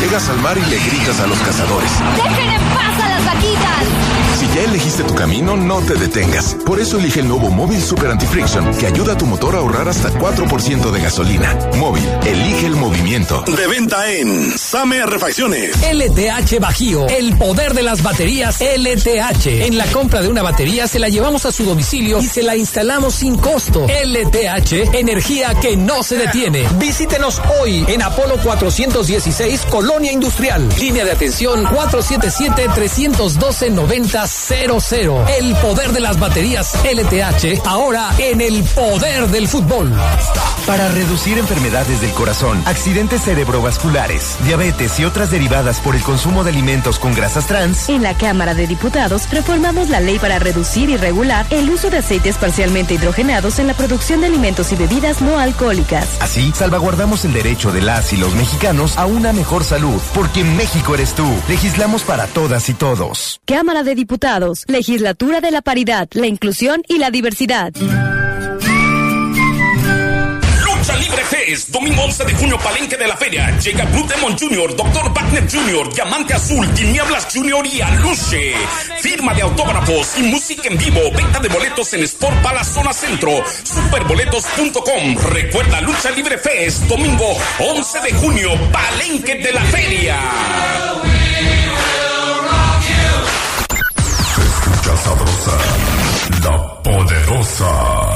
Llegas al mar y le gritas a los cazadores. ¡Dejen en paz a las vaquitas! Si ya elegiste tu camino, no te detengas. Por eso elige el nuevo Móvil Super Anti-Friction, que ayuda a tu motor a ahorrar hasta 4% de gasolina. Móvil, elige el movimiento. De venta en Same Refacciones. LTH Bajío, el poder de las baterías LTH. En la compra de una batería se la llevamos a su domicilio y se la instalamos sin costo. LTH, energía que no se detiene. Visítenos hoy en Apolo 416, Colonia Industrial. Línea de atención 477-312-9000. El poder de las baterías LTH, ahora en el poder del fútbol. Para reducir enfermedades del corazón, accidentes cerebrovasculares, diabetes y otras derivadas por el consumo de alimentos con grasas trans, En la Cámara de Diputados reformamos la ley para reducir y regular el uso de aceites parcialmente hidrogenados en la producción de alimentos y bebidas no alcohólicas. Así, salvaguardamos el derecho de las y los mexicanos a una mejor salud, porque México eres tú. Legislamos para todas y todos. Cámara de Diputados, Legislatura de la Paridad, la Inclusión y la Diversidad. Domingo 11 de junio, Palenque de la Feria. Llega Blue Demon Jr., Dr. Wagner Jr., Diamante Azul, Tinieblas Jr. y Aluche. Firma de autógrafos y música en vivo. Venta de boletos en Sport Palace Zona Centro. Superboletos.com. Recuerda Lucha Libre Fest, domingo 11 de junio, Palenque de la Feria. Escucha sabrosa, la poderosa.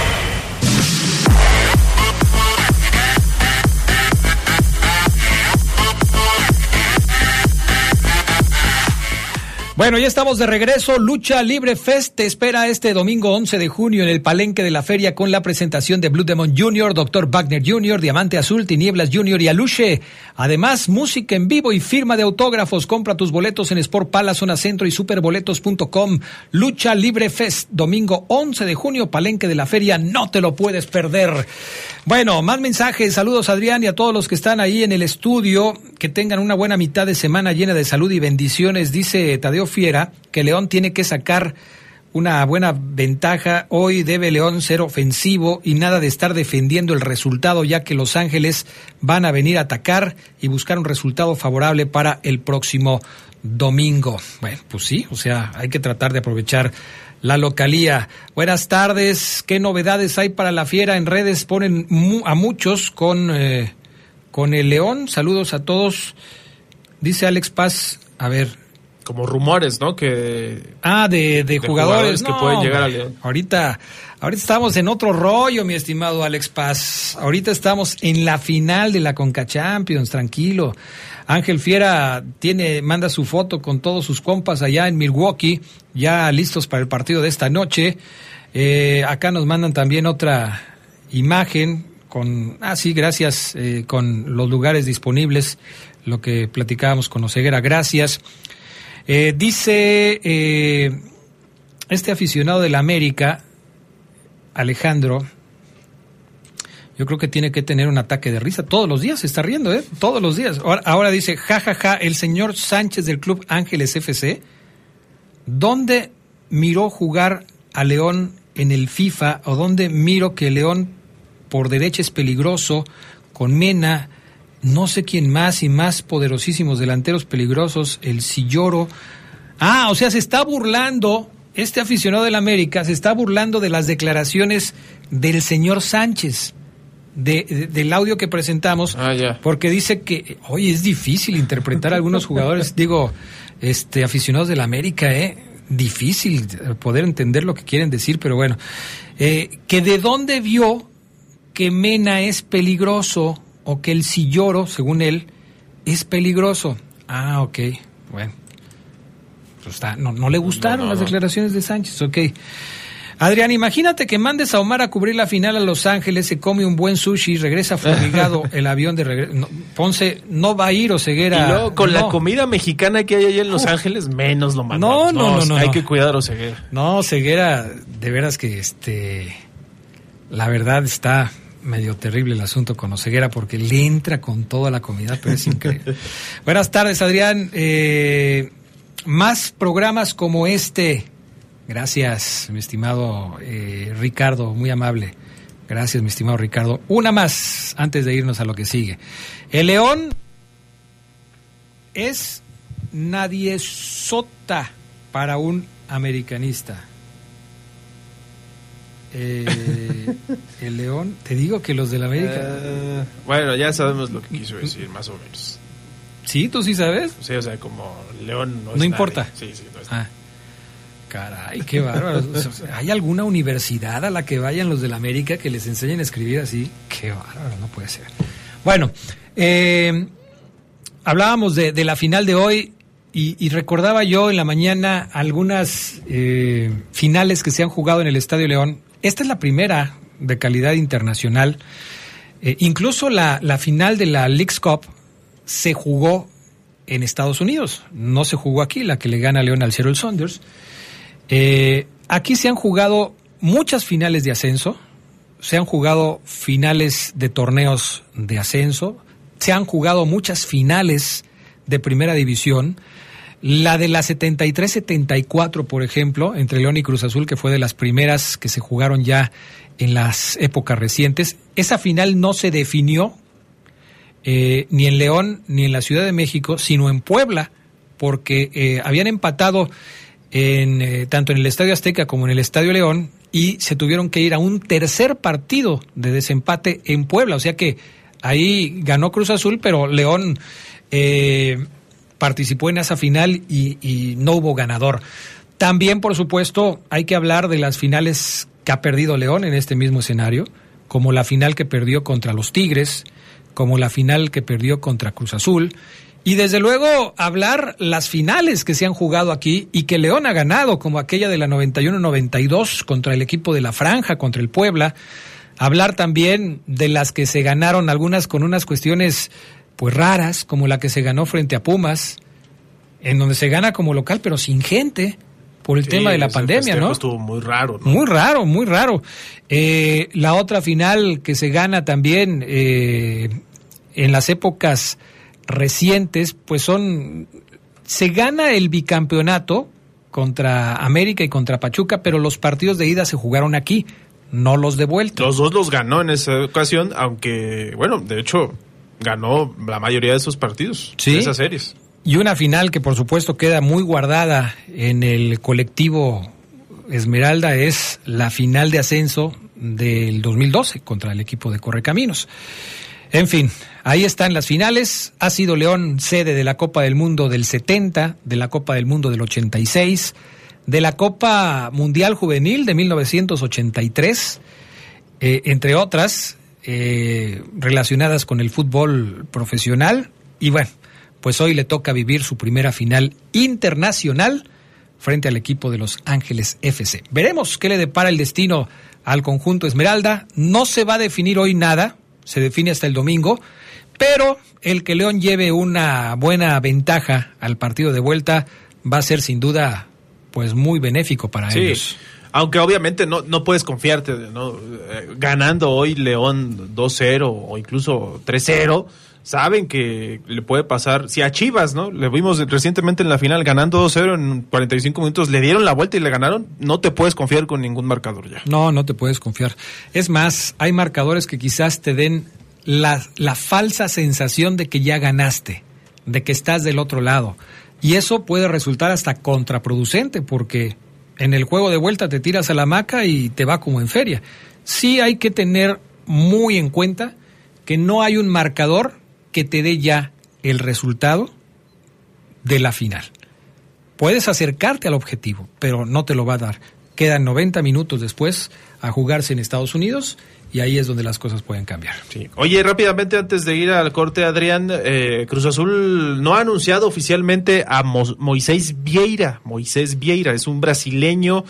Bueno, ya estamos de regreso. Lucha Libre Fest te espera este domingo 11 de junio en el Palenque de la Feria con la presentación de Blue Demon Jr., Dr. Wagner Jr., Diamante Azul, Tinieblas Jr. y Aluche. Además, música en vivo y firma de autógrafos. Compra tus boletos en Sport Palace, Zona Centro y superboletos.com. Lucha Libre Fest, domingo 11 de junio, Palenque de la Feria. No te lo puedes perder. Bueno, más mensajes. Saludos, Adrián, y a todos los que están ahí en el estudio. Que tengan una buena mitad de semana llena de salud y bendiciones. Dice Tadeo Fiera que León tiene que sacar una buena ventaja. Hoy debe León ser ofensivo y nada de estar defendiendo el resultado, ya que Los Ángeles van a venir a atacar y buscar un resultado favorable para el próximo domingo. Bueno, pues sí, o sea, hay que tratar de aprovechar la localía. Buenas tardes, ¿qué novedades hay para la fiera? En redes ponen a muchos con, eh, con el León. Saludos a todos. Dice Alex Paz, a ver, Como rumores, ¿no? Que Ah, de, de jugadores, jugadores que No, pueden llegar hombre, a León. Ahorita, ahorita estamos en otro rollo, mi estimado Alex Paz. Ahorita estamos en la final de la Conca Champions, tranquilo. Ángel Fiera tiene, manda su foto con todos sus compas allá en Milwaukee, ya listos para el partido de esta noche. Eh, acá nos mandan también otra imagen con, ah, sí, gracias, eh, con los lugares disponibles, lo que platicábamos con Oseguera, gracias. Eh, dice eh, este aficionado de la América, Alejandro, yo creo que tiene que tener un ataque de risa. Todos los días se está riendo, ¿eh? Todos los días. Ahora, ahora dice, jajaja, ja, ja, el señor Sánchez del Club Ángeles FC, ¿dónde miró jugar a León en el FIFA o dónde miro que León por derecha es peligroso con Mena, no sé quién más y más poderosísimos delanteros peligrosos, el Silloro. Ah, o sea, se está burlando, este aficionado del América se está burlando de las declaraciones del señor Sánchez. De, de, del audio que presentamos, ah, porque dice que, oye, es difícil interpretar a algunos jugadores, digo, este, aficionados del América, ¿eh? Difícil poder entender lo que quieren decir, pero bueno, eh, que de dónde vio que Mena es peligroso o que el Silloro, según él, es peligroso. Ah, ok, bueno. Pues está, no, no, le gustaron no, no, las declaraciones de Sánchez, ok. Adrián, imagínate que mandes a Omar a cubrir la final a Los Ángeles, se come un buen sushi, regresa fumigado el avión de regreso. No, Ponce no va a ir o Ceguera. Y luego, con la comida mexicana que hay allá en Los. Ángeles, menos lo mandamos. No, no, no, no. Hay que cuidar a Ceguera. No, Ceguera, de veras que este. La verdad está medio terrible el asunto con Oseguera porque le entra con toda la comida, pero es increíble. Buenas tardes, Adrián. Eh, más programas como este. Gracias, mi estimado eh, Ricardo, muy amable. Gracias, mi estimado Ricardo. Una más antes de irnos a lo que sigue. El León es nadie sota para un americanista. Eh, el León, te digo que los de la América. Uh, bueno, ya sabemos lo que quiso decir, más o menos. ¿Sí? ¿Tú sí sabes? Sí, o sea, como León no, no importa. Sí, sí, no es ah. Caray, qué bárbaro. ¿Hay alguna universidad a la que vayan los de la América que les enseñen a escribir así? Qué bárbaro, no puede ser. Bueno, eh, hablábamos de, de, la final de hoy y, y, recordaba yo en la mañana algunas eh, finales que se han jugado en el Estadio León. Esta es la primera de calidad internacional. Eh, incluso la, la, final de la League's Cup se jugó en Estados Unidos. No se jugó aquí, la que le gana León al Seattle Saunders. Eh, aquí se han jugado muchas finales de ascenso, se han jugado finales de torneos de ascenso, se han jugado muchas finales de primera división. La de la 73-74, por ejemplo, entre León y Cruz Azul, que fue de las primeras que se jugaron ya en las épocas recientes, esa final no se definió eh, ni en León ni en la Ciudad de México, sino en Puebla, porque eh, habían empatado en, eh, tanto en el Estadio Azteca como en el Estadio León y se tuvieron que ir a un tercer partido de desempate en Puebla. O sea que ahí ganó Cruz Azul, pero León eh, participó en esa final y, no hubo ganador. También, por supuesto, hay que hablar de las finales que ha perdido León en este mismo escenario, como la final que perdió contra los Tigres, como la final que perdió contra Cruz Azul y desde luego hablar las finales que se han jugado aquí y que León ha ganado, como aquella de la 91-92 contra el equipo de la Franja, contra el Puebla. Hablar también de las que se ganaron, algunas con unas cuestiones pues raras, como la que se ganó frente a Pumas, en donde se gana como local, pero sin gente, por el sí, tema de la pandemia, ¿no? Estuvo muy raro, ¿no? Muy raro, muy raro. Eh, la otra final que se gana también eh, en las épocas recientes, pues son, se gana el bicampeonato contra América y contra Pachuca, pero los partidos de ida se jugaron aquí, no los de vuelta. Los dos los ganó en esa ocasión, aunque, bueno, de hecho, ganó la mayoría de esos partidos, ¿Sí? de esas series. Y una final que por supuesto queda muy guardada en el colectivo Esmeralda es la final de ascenso del 2012 contra el equipo de Correcaminos. En fin, ahí están las finales. Ha sido León sede de la Copa del Mundo del 70, de la Copa del Mundo del 86, de la Copa Mundial Juvenil de 1983, eh, entre otras eh, relacionadas con el fútbol profesional. Y bueno, pues hoy le toca vivir su primera final internacional frente al equipo de Los Ángeles FC. Veremos qué le depara el destino al conjunto Esmeralda. No se va a definir hoy nada, se define hasta el domingo, pero el que León lleve una buena ventaja al partido de vuelta va a ser sin duda pues muy benéfico para Sí. ellos. Aunque obviamente no, no puedes confiarte. Eh, ganando hoy León 2-0 o incluso 3-0, saben que le puede pasar, si a Chivas, ¿no? Le vimos recientemente en la final ganando 2-0 en 45 minutos, le dieron la vuelta y le ganaron, no te puedes confiar con ningún marcador ya. No, no te puedes confiar. Es más, hay marcadores que quizás te den la, la falsa sensación de que ya ganaste, de que estás del otro lado. Y eso puede resultar hasta contraproducente porque en el juego de vuelta te tiras a la hamaca y te va como en feria. Sí hay que tener muy en cuenta que no hay un marcador que te dé ya el resultado de la final. Puedes acercarte al objetivo, pero no te lo va a dar. Quedan 90 minutos después a jugarse en Estados Unidos y ahí es donde las cosas pueden cambiar. Oye, rápidamente antes de ir al corte, Adrián, eh, Cruz Azul no ha anunciado oficialmente a Mo- Moisés Vieira. Moisés Vieira es un brasileño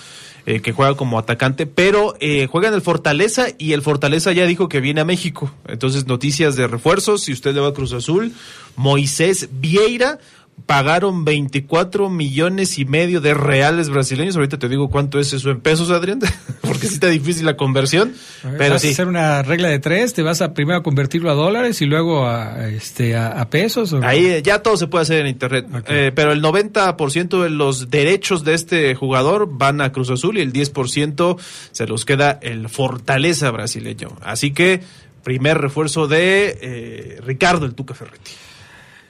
eh, que juega como atacante, pero eh, juega en el Fortaleza y el Fortaleza ya dijo que viene a México. Entonces, noticias de refuerzos, si usted le va a Cruz Azul, Moisés Vieira. Pagaron 24 millones y medio de reales brasileños. Ahorita te digo cuánto es eso en pesos, Adrián, porque sí está difícil la conversión. Pero ¿Vas sí. a hacer una regla de tres? ¿Te vas a primero a convertirlo a dólares y luego a, este, a, a pesos? o- Ahí eh, ya todo se puede hacer en internet. Eh, pero el 90% de los derechos de este jugador van a Cruz Azul y el 10% se los queda el Fortaleza brasileño. Así que, primer refuerzo de eh, Ricardo el Tuca Ferretti.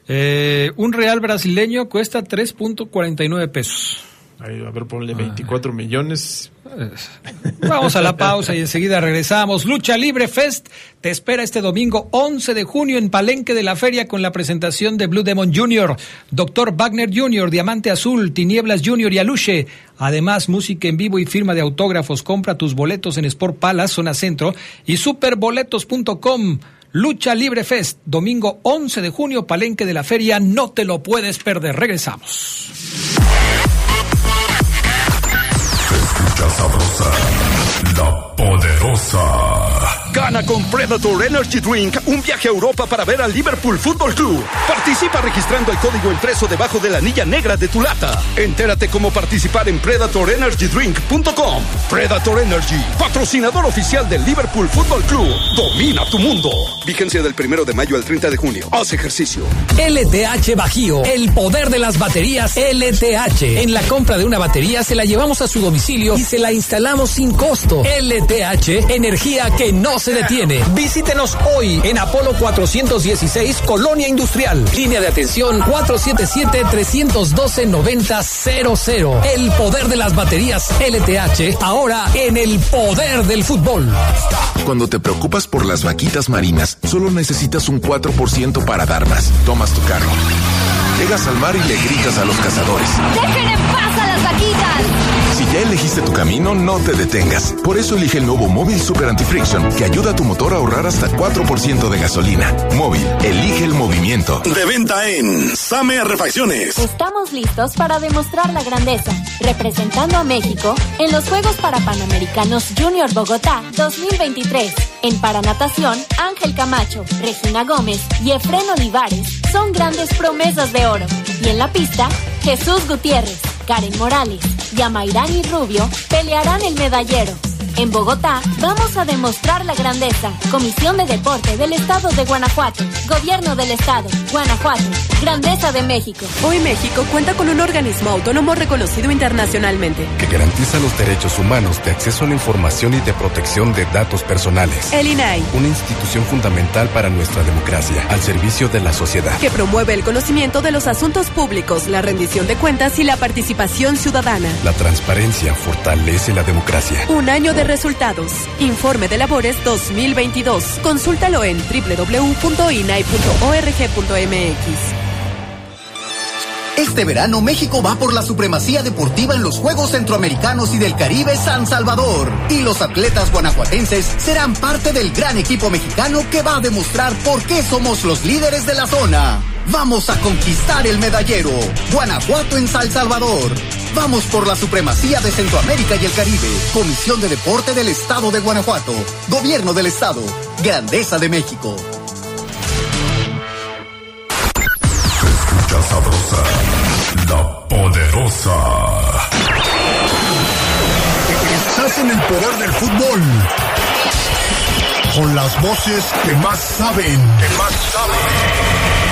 Eh, un real brasileño cuesta 3.49 pesos. Ahí, a ver, ponle 24 millones. Vamos a la pausa y enseguida regresamos. Lucha Libre Fest te espera este domingo 11 de junio en Palenque de la Feria con la presentación de Blue Demon Jr., Dr. Wagner Jr., Diamante Azul, Tinieblas Jr. y Aluche. Además, música en vivo y firma de autógrafos. Compra tus boletos en Sport Palace, zona centro y superboletos.com. Lucha Libre Fest, domingo 11 de junio, Palenque de la Feria. No te lo puedes perder. Regresamos. Escucha sabrosa, la poderosa. Gana con Predator Energy Drink un viaje a Europa para ver al Liverpool Football Club. Participa registrando el código impreso debajo de la anilla negra de tu lata. Entérate cómo participar en predatorenergydrink.com. Predator Energy, patrocinador oficial del Liverpool Football Club. Domina tu mundo. Vigencia del primero de mayo al 30 de junio. Haz ejercicio. LTH Bajío, el poder de las baterías LTH. En la compra de una batería se la llevamos a su domicilio y se la instalamos sin costo. LTH, energía que no se detiene. Visítenos hoy en Apolo 416, Colonia Industrial. Línea de atención 477-312-9000. El poder de las baterías LTH, ahora en el poder del fútbol. Cuando te preocupas por las vaquitas marinas, solo necesitas un 4% para dar más. Tomas tu carro. Llegas al mar y le gritas a los cazadores. ¡Dejen en paz a las vaquitas! Ya elegiste tu camino, no te detengas. Por eso elige el nuevo Móvil Super Anti-Friction, que ayuda a tu motor a ahorrar hasta 4% de gasolina. Móvil, elige el movimiento. De venta en Same Refacciones. Estamos listos para demostrar la grandeza, representando a México en los Juegos para Panamericanos Junior Bogotá 2023. En paranatación, Ángel Camacho, Regina Gómez y Efren Olivares son grandes promesas de oro. Y en la pista, Jesús Gutiérrez, Karen Morales y Amairani Rubio pelearán el medallero. En Bogotá vamos a demostrar la grandeza. Comisión de Deporte del Estado de Guanajuato. Gobierno del Estado. Guanajuato. Grandeza de México. Hoy México cuenta con un organismo autónomo reconocido internacionalmente. que garantiza los derechos humanos de acceso a la información y de protección de datos personales. El INAI, Una institución fundamental para nuestra democracia, al servicio de la sociedad. que promueve el conocimiento de los asuntos públicos, la rendición de cuentas y la participación ciudadana. La transparencia fortalece la democracia. Un año de resultados. Informe de labores 2022. Consúltalo en www.inai.org.mx. Este verano México va por la supremacía deportiva en los Juegos Centroamericanos y del Caribe San Salvador. Y los atletas guanajuatenses serán parte del gran equipo mexicano que va a demostrar por qué somos los líderes de la zona. Vamos a conquistar el medallero. Guanajuato en San Salvador. Vamos por la supremacía de Centroamérica y el Caribe. Comisión de Deporte del Estado de Guanajuato. Gobierno del Estado. Grandeza de México. escucha sabrosa, la poderosa. Estás en el poder del fútbol. Con las voces que más saben. Que más saben.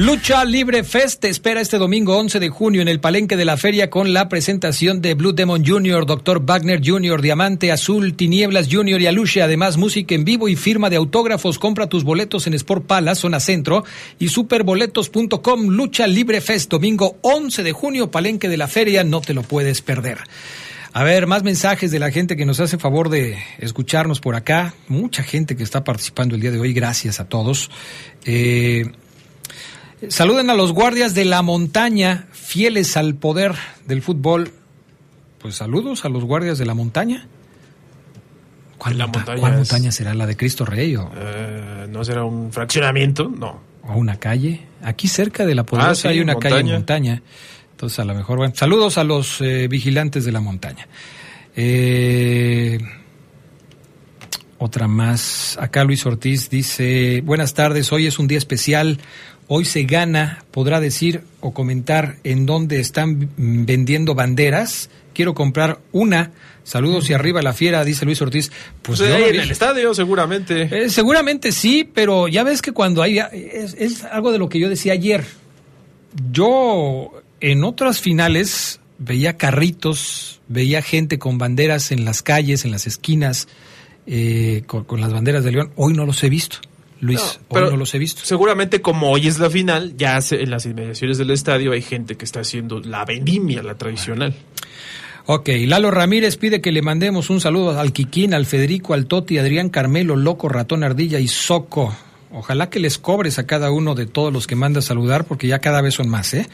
Lucha Libre Fest te espera este domingo 11 de junio en el Palenque de la Feria con la presentación de Blue Demon Jr., Dr. Wagner Jr., Diamante Azul, Tinieblas Jr. y Aluche. Además, música en vivo y firma de autógrafos. Compra tus boletos en Sport Palace, zona centro y superboletos.com. Lucha Libre Fest, domingo 11 de junio, Palenque de la Feria. No te lo puedes perder. A ver, más mensajes de la gente que nos hace favor de escucharnos por acá. Mucha gente que está participando el día de hoy. Gracias a todos. Eh, Saluden a los guardias de la montaña, fieles al poder del fútbol. Pues saludos a los guardias de la montaña. ¿Cuál, La montaña cuál es- montaña será? ¿La de Cristo Rey o, Eh, ¿No será un fraccionamiento? No. o una calle? Aquí cerca de la Poderosa Ah, sí, hay una calle montaña. montaña. Entonces a lo mejor, bueno, saludos a los eh, vigilantes de la montaña. Eh, otra más. Acá Luis Ortiz dice, buenas tardes, hoy es un día especial. Hoy se gana, podrá decir o comentar en dónde están vendiendo banderas. Quiero comprar una. Saludos y arriba la fiera, dice Luis Ortiz. Pues yo en el estadio, seguramente. Eh, seguramente sí, pero ya ves que cuando hay... Es, es algo de lo que yo decía ayer. Yo en otras finales veía carritos, veía gente con banderas en las calles, en las esquinas, eh, con, con las banderas de León. Hoy no los he visto, Luis. pero hoy no los he visto. Seguramente como hoy es la final, ya en las inmediaciones del estadio hay gente que está haciendo la vendimia, la tradicional. Ok, Lalo Ramírez pide que le mandemos un saludo al Quiquín, al Federico, al Toti, Adrián Carmelo, Loco, Ratón Ardilla y Soco. Ojalá que les cobres a cada uno de todos los que mandas saludar, porque ya cada vez son más, ¿eh?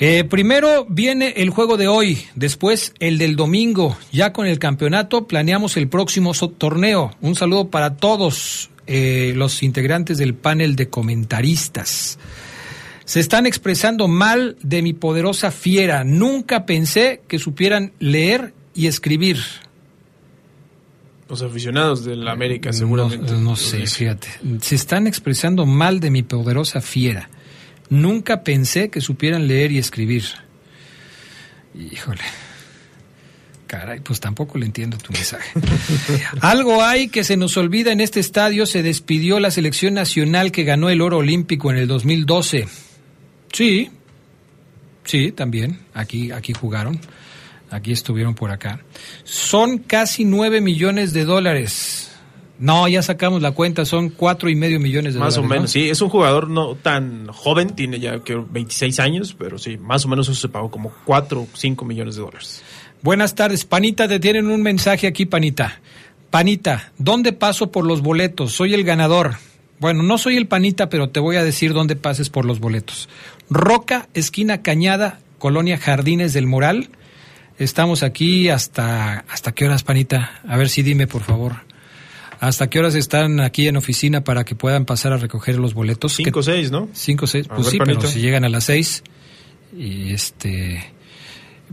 Eh, primero viene el juego de hoy, después el del domingo. Ya con el campeonato planeamos el próximo torneo. Un saludo para todos eh, los integrantes del panel de comentaristas. Se están expresando mal de mi poderosa fiera. Nunca pensé que supieran leer y escribir. Los aficionados del América, seguramente. No, no sé, fíjate. Se están expresando mal de mi poderosa fiera. Nunca pensé que supieran leer y escribir. Híjole. Caray, pues tampoco le entiendo tu mensaje. Algo hay que se nos olvida en este estadio. Se despidió la selección nacional que ganó el oro olímpico en el 2012. Sí, sí, también. Aquí, aquí jugaron. Aquí estuvieron por acá. Son casi nueve millones de dólares. No, ya sacamos la cuenta, son cuatro y medio millones de Más dólares. o menos, ¿no? sí. Es un jugador no tan joven, tiene ya que 26 años, pero sí, más o menos eso se pagó como 4 o 5 millones de dólares. Buenas tardes, Panita, te tienen un mensaje aquí, Panita. Panita, ¿dónde paso por los boletos? Soy el ganador. Bueno, no soy el Panita, pero te voy a decir dónde pases por los boletos. Roca, esquina Cañada, Colonia Jardines del Moral. Estamos aquí hasta hasta qué horas, Panita? A ver si dime, por favor. ¿Hasta qué horas están aquí en oficina para que puedan pasar a recoger los boletos? 5 o 6, ¿no? 5 o 6, A pues ver, sí, pero si llegan a las 6 y este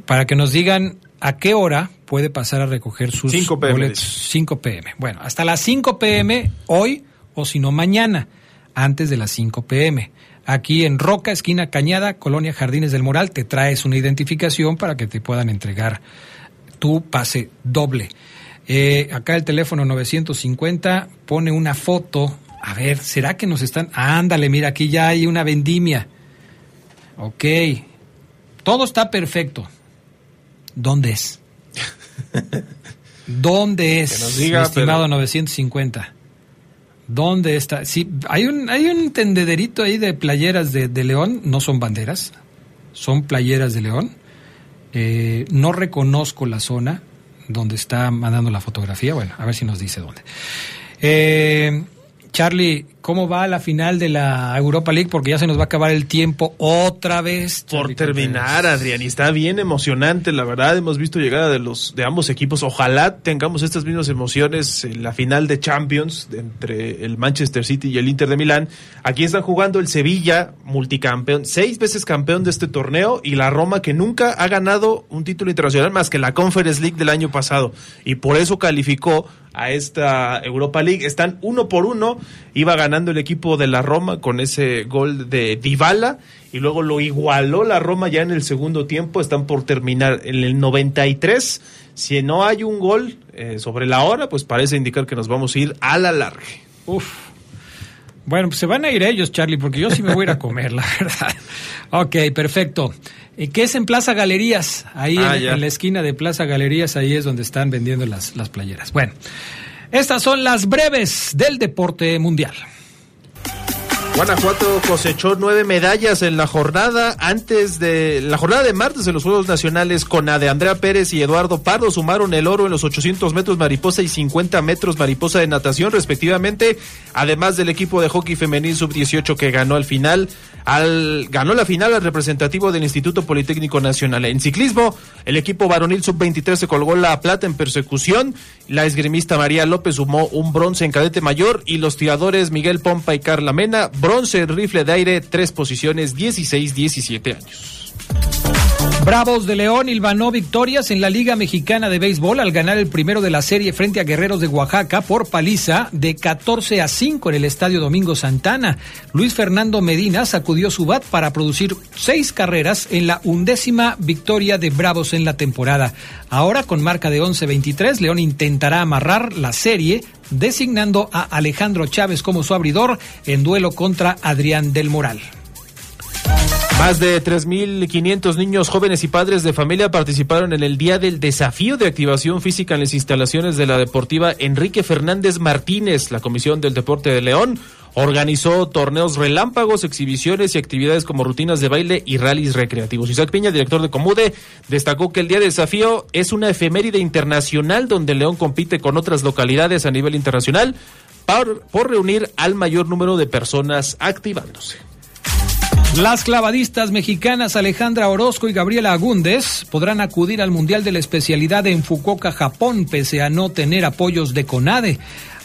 para que nos digan a qué hora puede pasar a recoger sus 5 PM, boletos. 5 pm. Bueno, hasta las 5 pm hoy o si no mañana, antes de las 5 pm. Aquí en Roca, esquina Cañada, Colonia Jardines del Moral, te traes una identificación para que te puedan entregar tu pase doble. Eh, acá el teléfono 950 pone una foto. A ver, ¿será que nos están...? Ándale, mira, aquí ya hay una vendimia. Ok. Todo está perfecto. ¿Dónde es? ¿Dónde es, Que nos diga, mi estimado pero- 950? ¿Dónde está? Sí, hay un, hay un tendederito ahí de playeras de, de León, no son banderas, son playeras de León. Eh, no reconozco la zona donde está mandando la fotografía. Bueno, a ver si nos dice dónde. Eh, Charlie, cómo va la final de la Europa League, porque ya se nos va a acabar el tiempo otra vez. Por terminar, Adrián, y está bien emocionante, la verdad, hemos visto llegada de los de ambos equipos. Ojalá tengamos estas mismas emociones en la final de Champions entre el Manchester City y el Inter de Milán. Aquí están jugando el Sevilla, multicampeón, seis veces campeón de este torneo, y la Roma que nunca ha ganado un título internacional más que la Conference League del año pasado, y por eso calificó a esta Europa League. Están uno por uno. Iba ganando el equipo de la Roma con ese gol de Dybala y luego lo igualó la Roma ya en el segundo tiempo. Están por terminar en el 93. Si no hay un gol eh, sobre la hora, pues parece indicar que nos vamos a ir a la larga. Uf. Bueno, pues se van a ir ellos, Charlie, porque yo sí me voy a ir a comer, la verdad. Ok, perfecto. Eh, ¿Qué es en Plaza Galerías? Ahí Ah, en, en la esquina de Plaza Galerías, ahí es donde están vendiendo las, las playeras. Bueno, estas son las breves del deporte mundial. Guanajuato cosechó nueve medallas en la jornada antes de la jornada de martes de los Juegos Nacionales con de Andrea Pérez y Eduardo Pardo. Sumaron el oro en los 800 metros mariposa y 50 metros mariposa de natación respectivamente, además del equipo de hockey femenil sub-18 que ganó al final al ganó la final al representativo del Instituto Politécnico Nacional. En ciclismo, el equipo varonil sub-23 se colgó la plata en persecución, la esgrimista María López sumó un bronce en cadete mayor y los tiradores Miguel Pompa y Carla Mena bronce en rifle de aire, tres posiciones, 16-17 años. Bravos de León hilvanó victorias en la Liga Mexicana de Béisbol al ganar el primero de la serie frente a Guerreros de Oaxaca por paliza de 14 a 5 en el Estadio Domingo Santana. Luis Fernando Medina sacudió su bat para producir seis carreras en la undécima victoria de Bravos en la temporada. Ahora, con marca de 11-23, León intentará amarrar la serie designando a Alejandro Chávez como su abridor en duelo contra Adrián del Moral. Más de 3.500 niños, jóvenes y padres de familia participaron en el Día del Desafío de Activación Física en las instalaciones de la Deportiva Enrique Fernández Martínez. La Comisión del Deporte de León organizó torneos relámpagos, exhibiciones y actividades como rutinas de baile y rallies recreativos. Isaac Piña, director de Comude, destacó que el Día del Desafío es una efeméride internacional donde León compite con otras localidades a nivel internacional por, por reunir al mayor número de personas activándose. Las clavadistas mexicanas Alejandra Orozco y Gabriela Agúndez podrán acudir al Mundial de la Especialidad en Fukuoka, Japón, pese a no tener apoyos de CONADE.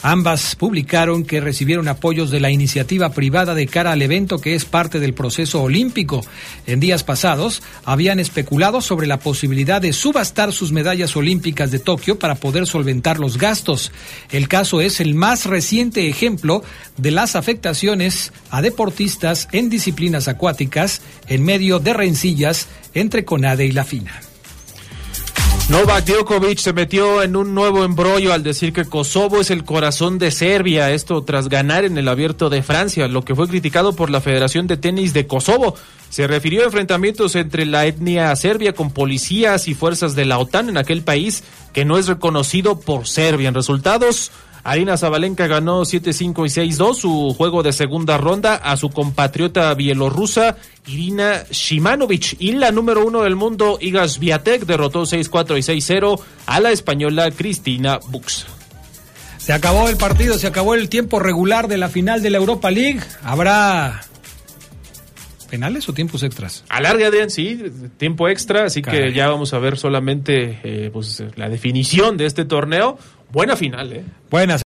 Ambas publicaron que recibieron apoyos de la iniciativa privada de cara al evento que es parte del proceso olímpico. En días pasados habían especulado sobre la posibilidad de subastar sus medallas olímpicas de Tokio para poder solventar los gastos. El caso es el más reciente ejemplo de las afectaciones a deportistas en disciplinas acuáticas en medio de rencillas entre CONADE y la FINA. Novak Djokovic se metió en un nuevo embrollo al decir que Kosovo es el corazón de Serbia, esto tras ganar en el abierto de Francia, lo que fue criticado por la Federación de Tenis de Kosovo. Se refirió a enfrentamientos entre la etnia serbia con policías y fuerzas de la OTAN en aquel país que no es reconocido por Serbia. En resultados, Arina Zabalenka ganó 7-5 y 6-2 su juego de segunda ronda a su compatriota bielorrusa Irina Shimanovic y la número uno del mundo Iga Swiatek derrotó 6-4 y 6-0 a la española Cristina Bux. Se acabó el partido, se acabó el tiempo regular de la final de la Europa League. Habrá penales o tiempos extras. Alarga, Adrián, sí, tiempo extra, así Caray. que ya vamos a ver solamente eh, pues, la definición de este torneo. Buena final, ¿eh? Buenas.